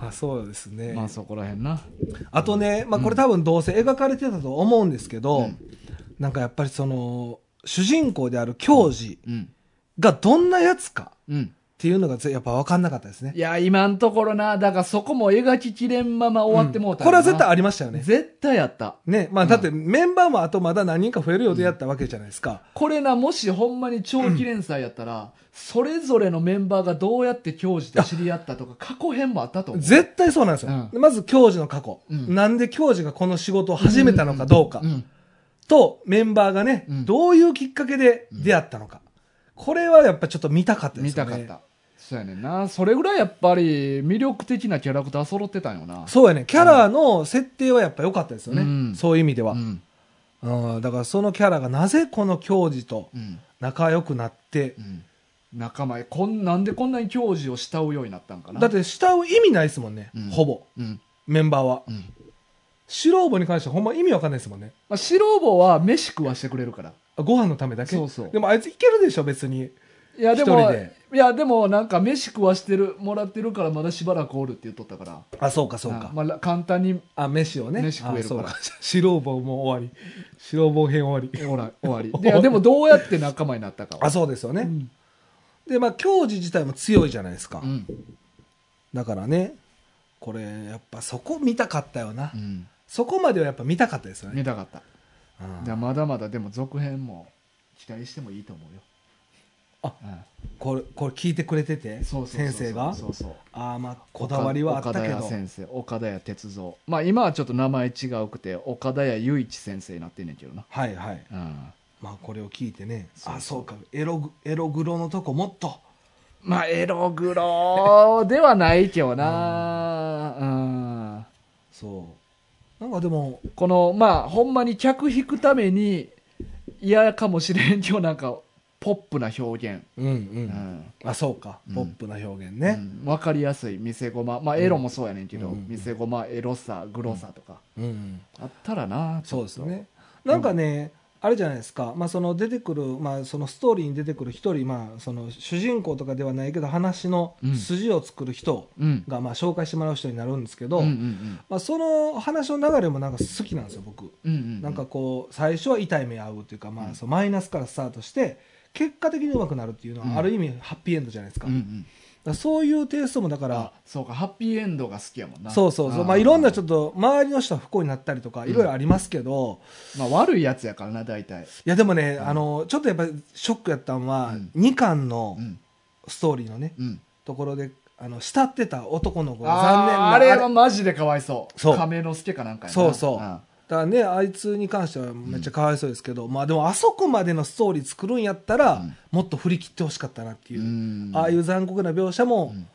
あそうですね。ん。まあそこらへんな。あとね、まあこれ多分どうせ描かれてたと思うんですけど、うんなんかやっぱりその、主人公である教授うん。がどんなやつかうん。っていうのがぜやっぱ分かんなかったですねい。や、今んところな、だからそこも描ききれんまま終わってもうたこれは絶対あありましたよね。絶対やった。ね。まあだってメンバーもあとまだ何人か増える予定やったわけじゃないですか。これな、もしほんまに長期連載やったら、それぞれのメンバーがどうやって教授と知り合ったとか、過去編もあったと思う。絶対そうなんですよ。うまず教授の過去、うんなんで教授がこの仕事を始めたのかどうか。うん。と、メンバーがね、うんどういうきっかけで出会ったのか。これはやっぱちょっと見たかったですよね。見たかった。そうやねんな。それぐらいやっぱり魅力的なキャラクター揃ってたんよな。そうやね。キャラの設定はやっぱ良かったですよね。うんそういう意味では、うん。うん。だからそのキャラがなぜこの教授とうん。仲良くなって、うん。仲間へ、こん、なんでこんなに教授を慕うようになったんかな。だって慕う意味ないですもんね。うんほぼ。うん。メンバーは。うん。白ロに関してはほんま意味わかんないですもんね。まあ、白坊は飯食わしてくれるから。ご飯のためだけ？そうそうでもあいついけるでしょ、別に。いや、でも、いや、でもなんか飯食わしてる、もらってるからまだしばらくおるって言っとったから。あ、そうか、そうか。あまあ、簡単にあ、飯をね。飯食えるから。白棒も終わり。白棒編終わり。おら終わり。でいやでもどうやって仲間になったかは。あ、そうですよね。うん。で、まあ、教授自体も強いじゃないですか。うん。だからね、これ、やっぱそこ見たかったよな。うん。そこまではやっぱ見たかったですよね。見たかった。うんじゃあまだまだでも続編も期待してもいいと思うよ。あうんこれ、これ聞いてくれてて、先生が？そうそう。ああ、まあ、こだわりはあったけど岡田屋。先生、岡田屋哲三。まあ今はちょっと名前違うくて、岡田屋雄一先生になってんねんけどな。はいはい。うん。まあ、これを聞いてね。あ、そうか。エログ、エログロのとこもっと。まあ、エログロではないけどな、うん、そう。なんかでも、この、まあ、ほんまに客引くために嫌かもしれんけど、なんか、ポップな表現。うんう。うんん。あ、そうか。うんポップな表現うね。んわかりやすい見せごま。まあ、エロもそうやねんけど、うん見せごま、エロさ、グロさとか。うん。あったらな、そうですね。なんかね、あれじゃないですか、まあ、その出てくる、まあ、そのストーリーに出てくる一人、まあ、その主人公とかではないけど話の筋を作る人うん。が、まあ、紹介してもらう人になるんですけど、うんうんうん。まあ、その話の流れもなんか好きなんですよ僕、うんうん。なんかこう最初は痛い目合うっていうか、まあ、うんそうマイナスからスタートして結果的に上手くなるっていうのうんはある意味ハッピーエンドじゃないですか,、うんうん。そういうテイストもだかあらそうか、ハッピーエンドが好きやもんな。そうそうそうまあ、いろんなちょっっと周りの人は不幸になったりとかいろいろありますけど、と。まあ、悪いやつやからな、大体。いやでもね、うんあのちょっとやっぱりショックやったのは、うん2巻のうん。ストーリーのね、うん。ところであの慕ってた男の子残念なーあれはマジでかわいそう。そう亀之助かなんかやな。そうそううんだからねあいつに関してはめっちゃかわいそうですけど、まあでもあそこまでのストーリー作るんやったら、うん。もっと振り切ってほしかったなっていう、うん。ああいう残酷な描写もうん。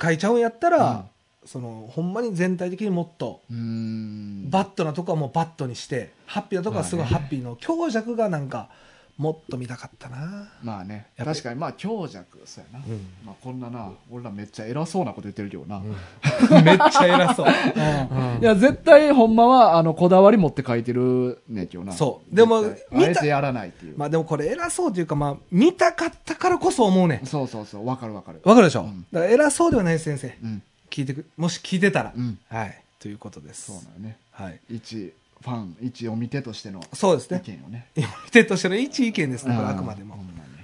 書いちゃうんやったら、そのほんまに全体的にもっとうん。バットなとこはもうバットにしてハッピーなとこはすごいハッピーの強弱がなんかもっと見たかったな。まあね確かにまあ強弱そうやな、うん。まあこんなな俺らめっちゃ偉そうなこと言ってるけどな、めっちゃ偉そう。うんいや絶対ほんまはあのこだわり持って書いてるねんけどなそうでもあえてやらないっていう、まあでもこれ偉そうというか、まあ、見たかったからこそ思うねん。そうそうそうわかるわかるわかるでしょ、うんだから偉そうではない先生。うん聞いてく、もし聞いてたら。うんはい。ということです。そうなのねはい。一ファン一読み手としての意そうですね。見をね読み手としての一意見ですね、これあくまでも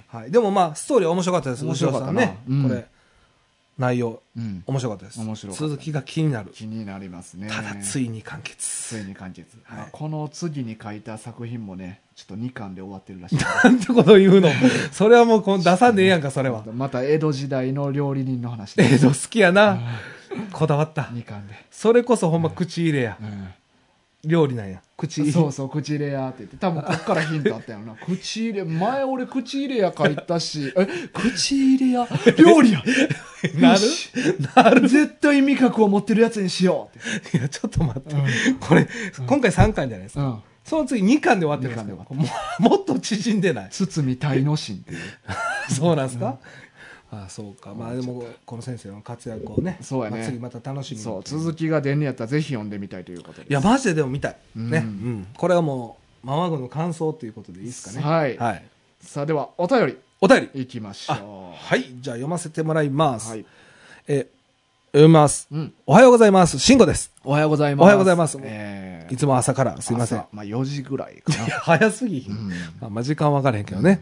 はい。でもまあ、ストーリーは面白かったです、面白かったね。うんこれ、内容、うん面白かったです。面白続きが気になる。気になりますねただ、ついに完つ結。いに完結、はいまあこの次に書いた作品もねちょっと2巻で終わってるらしい なんてことを言うの？それはもうこう出さんでええやんか、それは。また江戸時代の料理人の話で江戸好きやな。こだわった。2巻で、それこそほんま口入れや。うん料理なんや。口。入れ。そうそう口入れやって言って。多分こっからヒントあったよな。口入れ前俺口入れや書いたし。え口入れや料理や？なる？なる？絶対味覚を持ってるやつにしよういや、ちょっと待って。これ、今回3巻じゃないですか。うん。その次2巻で終わってるんです二けどもっと縮んでない。堤大之進っていう。そうなんですか、ああそうか。まあでも、この先生の活躍をね。そうやねまあ次また楽しみにそう続きが出んねやったらぜひ読んでみたいということでいや、マジででも見たい。うんね。うん。これはもう、ママグの感想ということでいいですかね。はいはい。さあではお便りお便り。いきましあょはい。じゃあ読ませてもらいます。うはい、え、読みます。うん、おはようございます。慎吾です。おはようございますおはようございますえーいつも朝からすいません朝。まあ4時ぐらいかな 早すぎ。うんまあ、まあ時間分からへんけどね。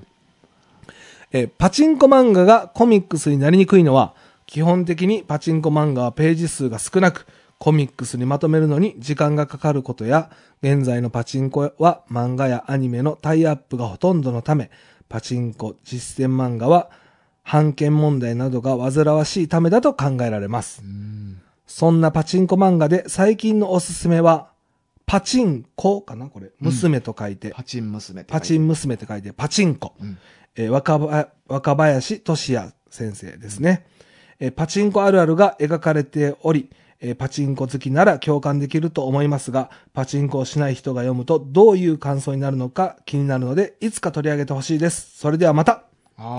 えーパチンコ漫画がコミックスになりにくいのは、基本的にパチンコ漫画はページ数が少なく、コミックスにまとめるのに時間がかかることや、現在のパチンコは漫画やアニメのタイアップがほとんどのため、パチンコ実践漫画は、版権問題などが煩わしいためだと考えられます。うんそんなパチンコ漫画で最近のおすすめは、パチンコかなこれ。娘と書いて、パチン娘って書いてパチン娘って書いて、パチンコ。うんえー若ば若林俊也先生ですね、えーパチンコあるあるが描かれており、えーパチンコ好きなら共感できると思いますが、パチンコをしない人が読むとどういう感想になるのか気になるので、いつか取り上げてほしいです。それではまた。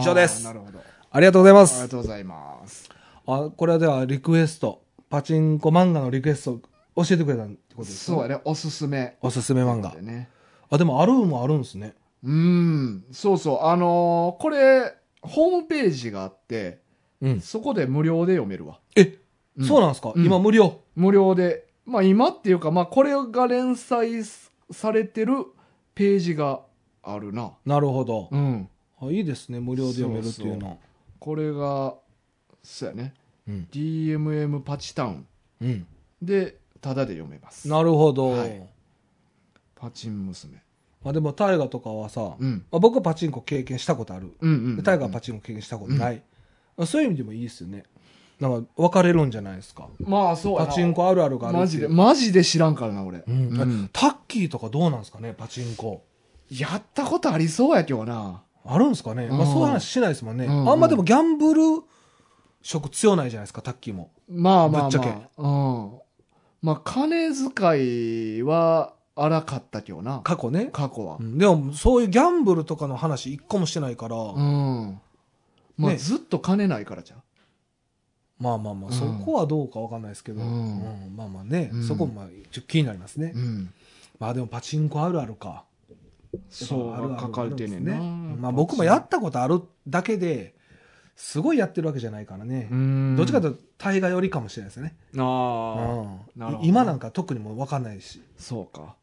以上です。なるほど。ありがとうございまありすが。とうございます。あ、これはではリクエスト、パチンコ漫画のリクエスト教えてくれたってことですかそうやね。おすすめ。おすすめ漫画。で。ね。あ、でもあるもあるんですね。うん。そうそう。あのーこれホームページがあってうん。そこで無料で読めるわ。え、うん。そうなんですか、うん。今無料？無料で。まあ今っていうかまあこれが連載されてるページがあるな。なるほど。うん。あいいですね、無料で読めるっていうの。これがそうやね。うん。DMM パチタウン。うん。でタダで読めます。なるほど。はい。パチン娘まあでも、大河とかはさ、うん。まあ、僕はパチンコ経験したことある。大河はパチンコ経験したことない。まあそういう意味でもいいですよね。なんか、分かれるんじゃないですか。まあそうパチンコあるあるがあるマジでマジで知らんからな俺、タッキーとかどうなんですかね、パチンコ。やったことありそうやけどな。あるんですかね、まあうんそういう話しないですもんね。うん。あんまでもギャンブル色強ないじゃないですか、タッキーも。まあまあまあ。ぶっちゃけ。うん。まあ金遣いは荒かったけどな。過去ね。過去は。うん。でも、そういうギャンブルとかの話一個もしてないから、うん。まあ、ね。ずっと金ないからじゃん。まあまあまあ、うん。そこはどうかわかんないですけど、うん。うん。まあまあね、うん。そこもまあちょっと気になりますね。うん。まあでもパチンコあるあるか。そうあるある書かれてんねんな、まあ僕もやったことあるだけで、すごいやってるわけじゃないからね。うん。どっちかというと大河寄りかもしれないですね。ああ、うん。なるほど。今なんか特にもう分かんないし。そうか、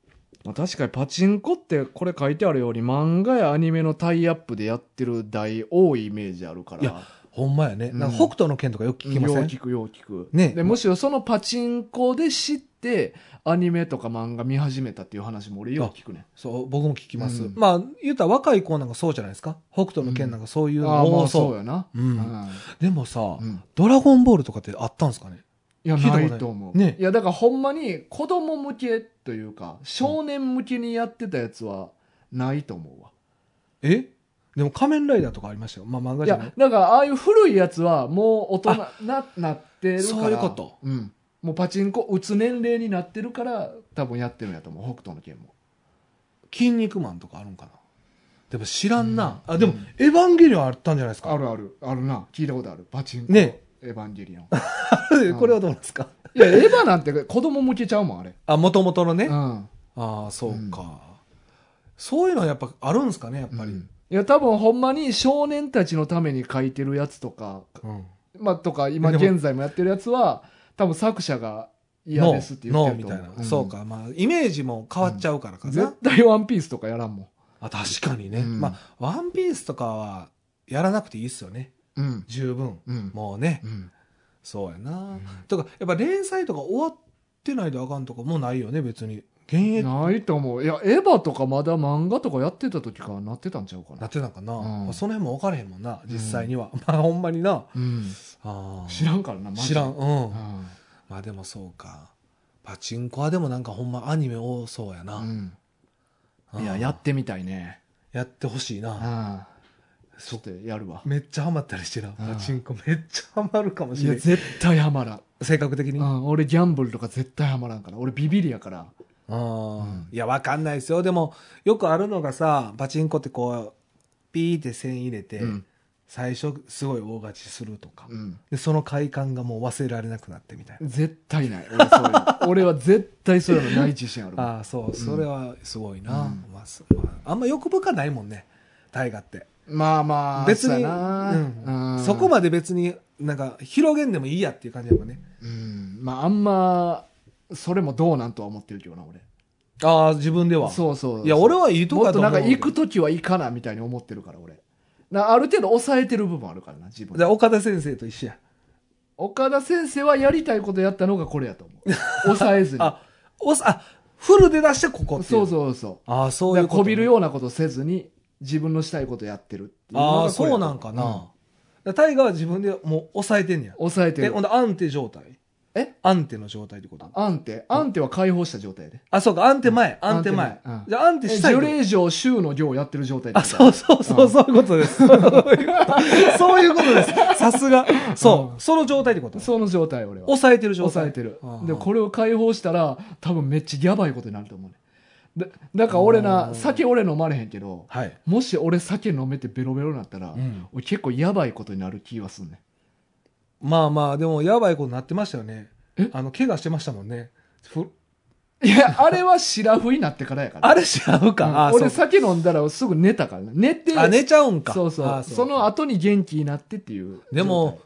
まあ、確かにパチンコってこれ書いてあるように漫画やアニメのタイアップでやってる台多いイメージあるから。いやほんまやね。うん。なんか北斗の拳とかよく聞きません？よう聞くよう聞く、ね。でむしろそのパチンコで知ってアニメとか漫画見始めたっていう話も俺よう聞くねそう、僕も聞きます。うん。まあ、言うたら若い子なんかそうじゃないですか？北斗の拳なんかそういうの多そう。そうやな。うん。でもさ、うん。ドラゴンボールとかってあったんですかね？いやなない？いと思う、ねいやだからほんまに子供向けというか少年向けにやってたやつはないと思うわえ？でも仮面ライダーとかありましたよ。まあ漫画いじゃない？やだからああいう古いやつはもう大人ななってるからそういうことうん、もうパチンコ打つ年齢になってるから多分やってるんやと思う北斗の拳も筋肉マンとかあるんかな？でも知らんな。あ、でも、エヴァンゲリオンあったんじゃないですか？あるある。あるな。聞いたことある。パチンコ。ねエヴァンゲリオン。これはどうですか？いや、エヴァなんて子供向けちゃうもん、あれ。あ、もともとのね？うん。ああ、そうか。そういうのはやっぱあるんですかね、やっぱり。うんいや、多分ほんまに少年たちのために書いてるやつとか、うんまあ、とか、今現在もやってるやつは、多分作者が嫌ノですってー、言ってるみたいな。んそう。か。まあ、イメージも変わっちゃうからかな。絶対ワンピースとかやらんもあ、確かにね。うんまあ、ワンピースとかは、やらなくていいっすよね。十分。うん。もうね。うん。そうやな。とか、やっぱ連載とか終わってないとあかんとかもうないよね、別に。現役ないと思う。いや、エヴァとかまだ漫画とかやってた時からなってたんちゃうかなな。ってたんかな。うんまあその辺も分かれへんもんな、実際には。まあ、ほんまにな。うん。あー知らんからな、知らん。。うん。うまあでもそうか。パチンコはでもなんかほんまアニメ多そうやな。いや、やってみたいね。やってほしいな。ちょっとやるわ。めっちゃハマったりしてな。うんパチンコめっちゃハマるかもしいや、れん。絶対ハマらん。性格的に？あうん。俺ギャンブルとか絶対ハマらんから。俺ビビりやから。あー、うんいや、わかんないですよ。でも、よくあるのがさ、パチンコってこう、ピーって線入れて、うん。最初すごい大勝ちするとか。うん。で、その快感がもう忘れられなくなってみたいな。絶対ない。俺そういうの 俺は絶対そういうのない自信ある。ああ、そう、それはすごいな。うんまあすまあ、あんま欲深ないもんね、大河って。まあまあ、別に、そうんそこまで別になんか広げんでもいいやっていう感じだもんね。うん。まああんま、それもどうなんとは思ってるけどな、俺。ああ、自分では。そうそう。いや、俺はいいとこだと思う。となんか行くときは行かなみたいに思ってるから、俺。なある程度抑えてる部分あるからな、自分で。岡田先生と一緒や。岡田先生はやりたいことやったのがこれやと思う。抑えずに。あ、おさ、あ、フルで出してここって。そうそうそう。ああ、そういうこびるようなことせずに、自分のしたいことやってるってああ、そうなんかな。だからタイガーは自分でもう抑えてんねや。え、抑えてるほん。と安定状態え？アンテの状態ってこと？アンテアンテは解放した状態で。あ、そうか、アンテ前。アンテ前。うんじゃあ、アンテえしたいと？除霊場週の行やってる状態であ、そうそうそう、うんそういうことです。そういうことです。さすが。そうう。んその状態ってこと？その状態、俺は。抑えてる状態。抑えてるで、これを解放したら、多分めっちゃやばいことになると思うね。だだから俺あな、ー酒俺飲まれへんけど、はい。もし俺酒飲めてベロベロになったら、うん俺結構やばいことになる気はすんねまあまあ、でも、やばいことになってましたよねえ？あの、怪我してましたもんね。いや、あれはシラフになってからやから。あれ知らううん俺酒飲んだらすぐ寝たからね。寝て、あ、寝ちゃうんか。そうそうあその後に元気になってっていう。でも、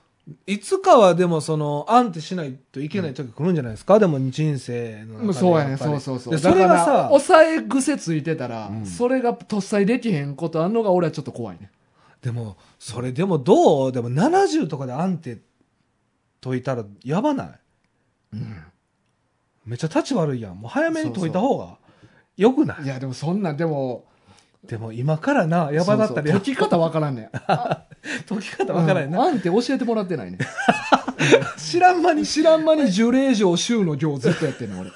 いつかはでもその、アンテしないといけない時来るんじゃないですか、でも人生の中でそうやね、そうそうそう。でそれがさ、抑え癖ついてたら、うん。それがとっさにできへんことあんのが俺はちょっと怖いね。でも、それでもどう？でも70とかでアンテ解いたらやばない？めっちゃ立ち悪いやん。もう早めに解いた方がよくない？いや、でもそんなん、でも、でも今からな、やばだったら解き方わからんねん。あ 解き方わからんな。うんあんって教えてもらってないね。知らん間に。知らん間に呪霊城週の行ずっとやってんの、俺。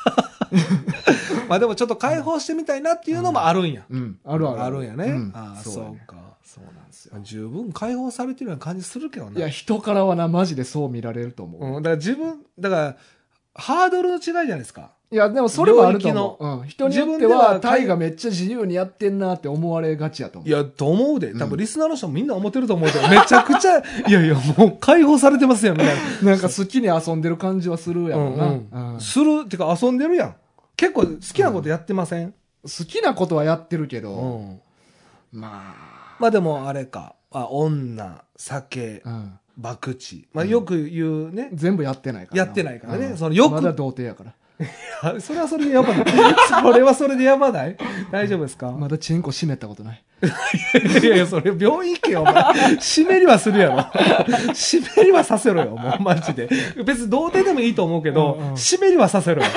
まあでもちょっと解放してみたいなっていうのもあるんや。うん。あるある。あるんやね。うんああ、そうか。そうなんですよ。十分解放されてるような感じするけどな。いや、人からはな、マジでそう見られると思う。うん、だから自分、だから、ハードルの違いじゃないですか。いや、でもそれもあると思う。領うん。人によって自分ではは、タイがめっちゃ自由にやってんなって思われがちやと思う。いや、と思うで。多うん分リスナーの人もみんな思ってると思うけど、めちゃくちゃ、いやいや、もう解放されてますよ、みたいな。なんか好きに遊んでる感じはするやろな。うんうんうんする、ってか遊んでるやん。結構好きなことやってません、好きなことはやってるけうど、ん、ままあでもあれか。あ女、酒あ、、うん。博打。まあよく言うね。全部やってないからやってないからねうんそのよくまだ童貞やから。それはそれでやばない。それはそれでやばない？大丈夫ですか、まだチンコ閉めたことない。いやいや、それ病院行けよ、お前。湿りはするやろ。湿りはさせろよ、もうマジで。別に童貞でもいいと思うけど、うんうん湿りはさせろよ。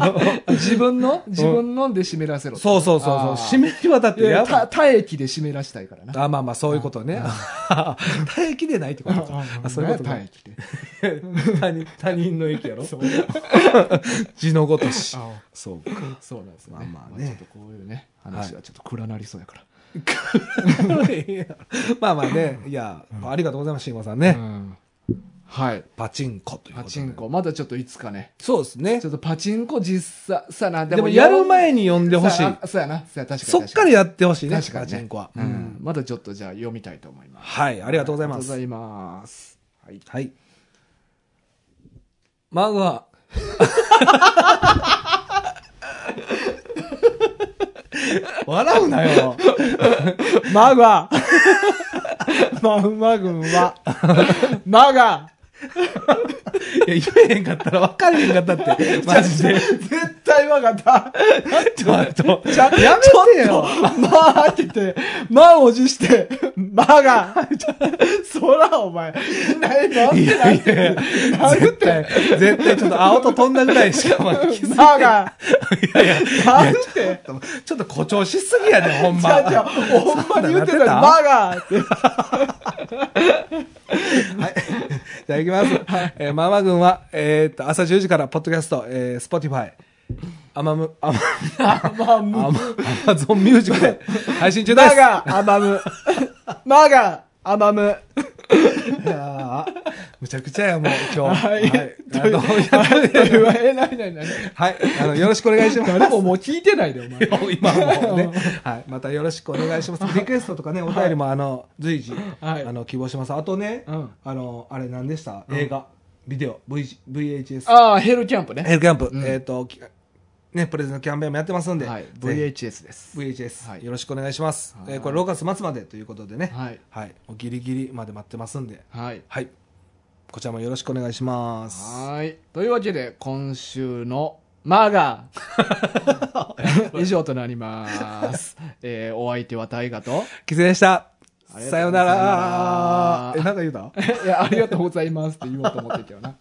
自分の？自分ので湿らせろ。そうそうそうそう。湿りはだっていや体液で湿らしたいからな。あ、まあまあ、そういうことね。体液でないってことか。あそういうことね。体液で。他人他人の液やろ？字のごとし。あそうか。そうなんですよね。まあまあねちょっとこういうね、話はちょっと暗なりそうやから。まあまあね、いや、ありがとうございます、慎吾さんね。うんはい。パチンコという。パチンコ。まだちょっといつかね。そうですねちょ。っとパチンコ実際、さな、でもやる前にに読んでほしい。そうやなそうや確かに。そっからやってほしいね、確かにねパチンコは。ううんん。まだちょっとじゃあ読みたいと思います。はい、ありがとうございます。ありがとうございます。はい。はい。マグは、笑うなよ。マグは、マグマグは、マガ いや、言えへんかったら分かれへんかったって、マジで。絶対わかった。ちょっと、ちゃ、やめてよ。まあって言って、満を持して、まが。そら、お前。な絶対、絶対ちょっと青と飛んだぐらいしかまだ気づいてまが。いやいや、なんて。ちょっと誇張しすぎやねん、ほんま。ほんまに言ってた？まがって。じゃあ行きます。えーママ軍は、えーっと、朝10時から、ポッドキャスト、えー、スポティファイ、アマム、アマ、まあ、むアマ、アマゾンミュージックで配信中で。ますが、あまむ。まが、あまむ。いやーむちゃくちゃや、もう、今日。はい。あのはい。というわけでえ、なになになにはい。あの、よろしくお願いします。誰ももう聞いてないで、お前。今はもうね。はい。またよろしくお願いします。リクエストとかね、お便りも、あの、随時、はいあの、希望します。あとね、うんあの、あれ何でした？映画、ビデオ、v、VHS。ああ、ヘルキャンプね。ヘルキャンプ、うんえっ、と、きね、プレゼントキャンペーンもやってますんで、はい。ぜ VHS です。ひ VHS、はいよろしくお願いします。はいえーこれ6月末までということでね、はい。はい。ギリギリまで待ってますんで、はい。はい。こちらもよろしくお願いします。はい。というわけで、今週のマガ 以上となります。えー、お相手は大河と、キツネでした。さようなら。え、なんか言うた？いや、ありがとうございますって言おうと思ってたよな。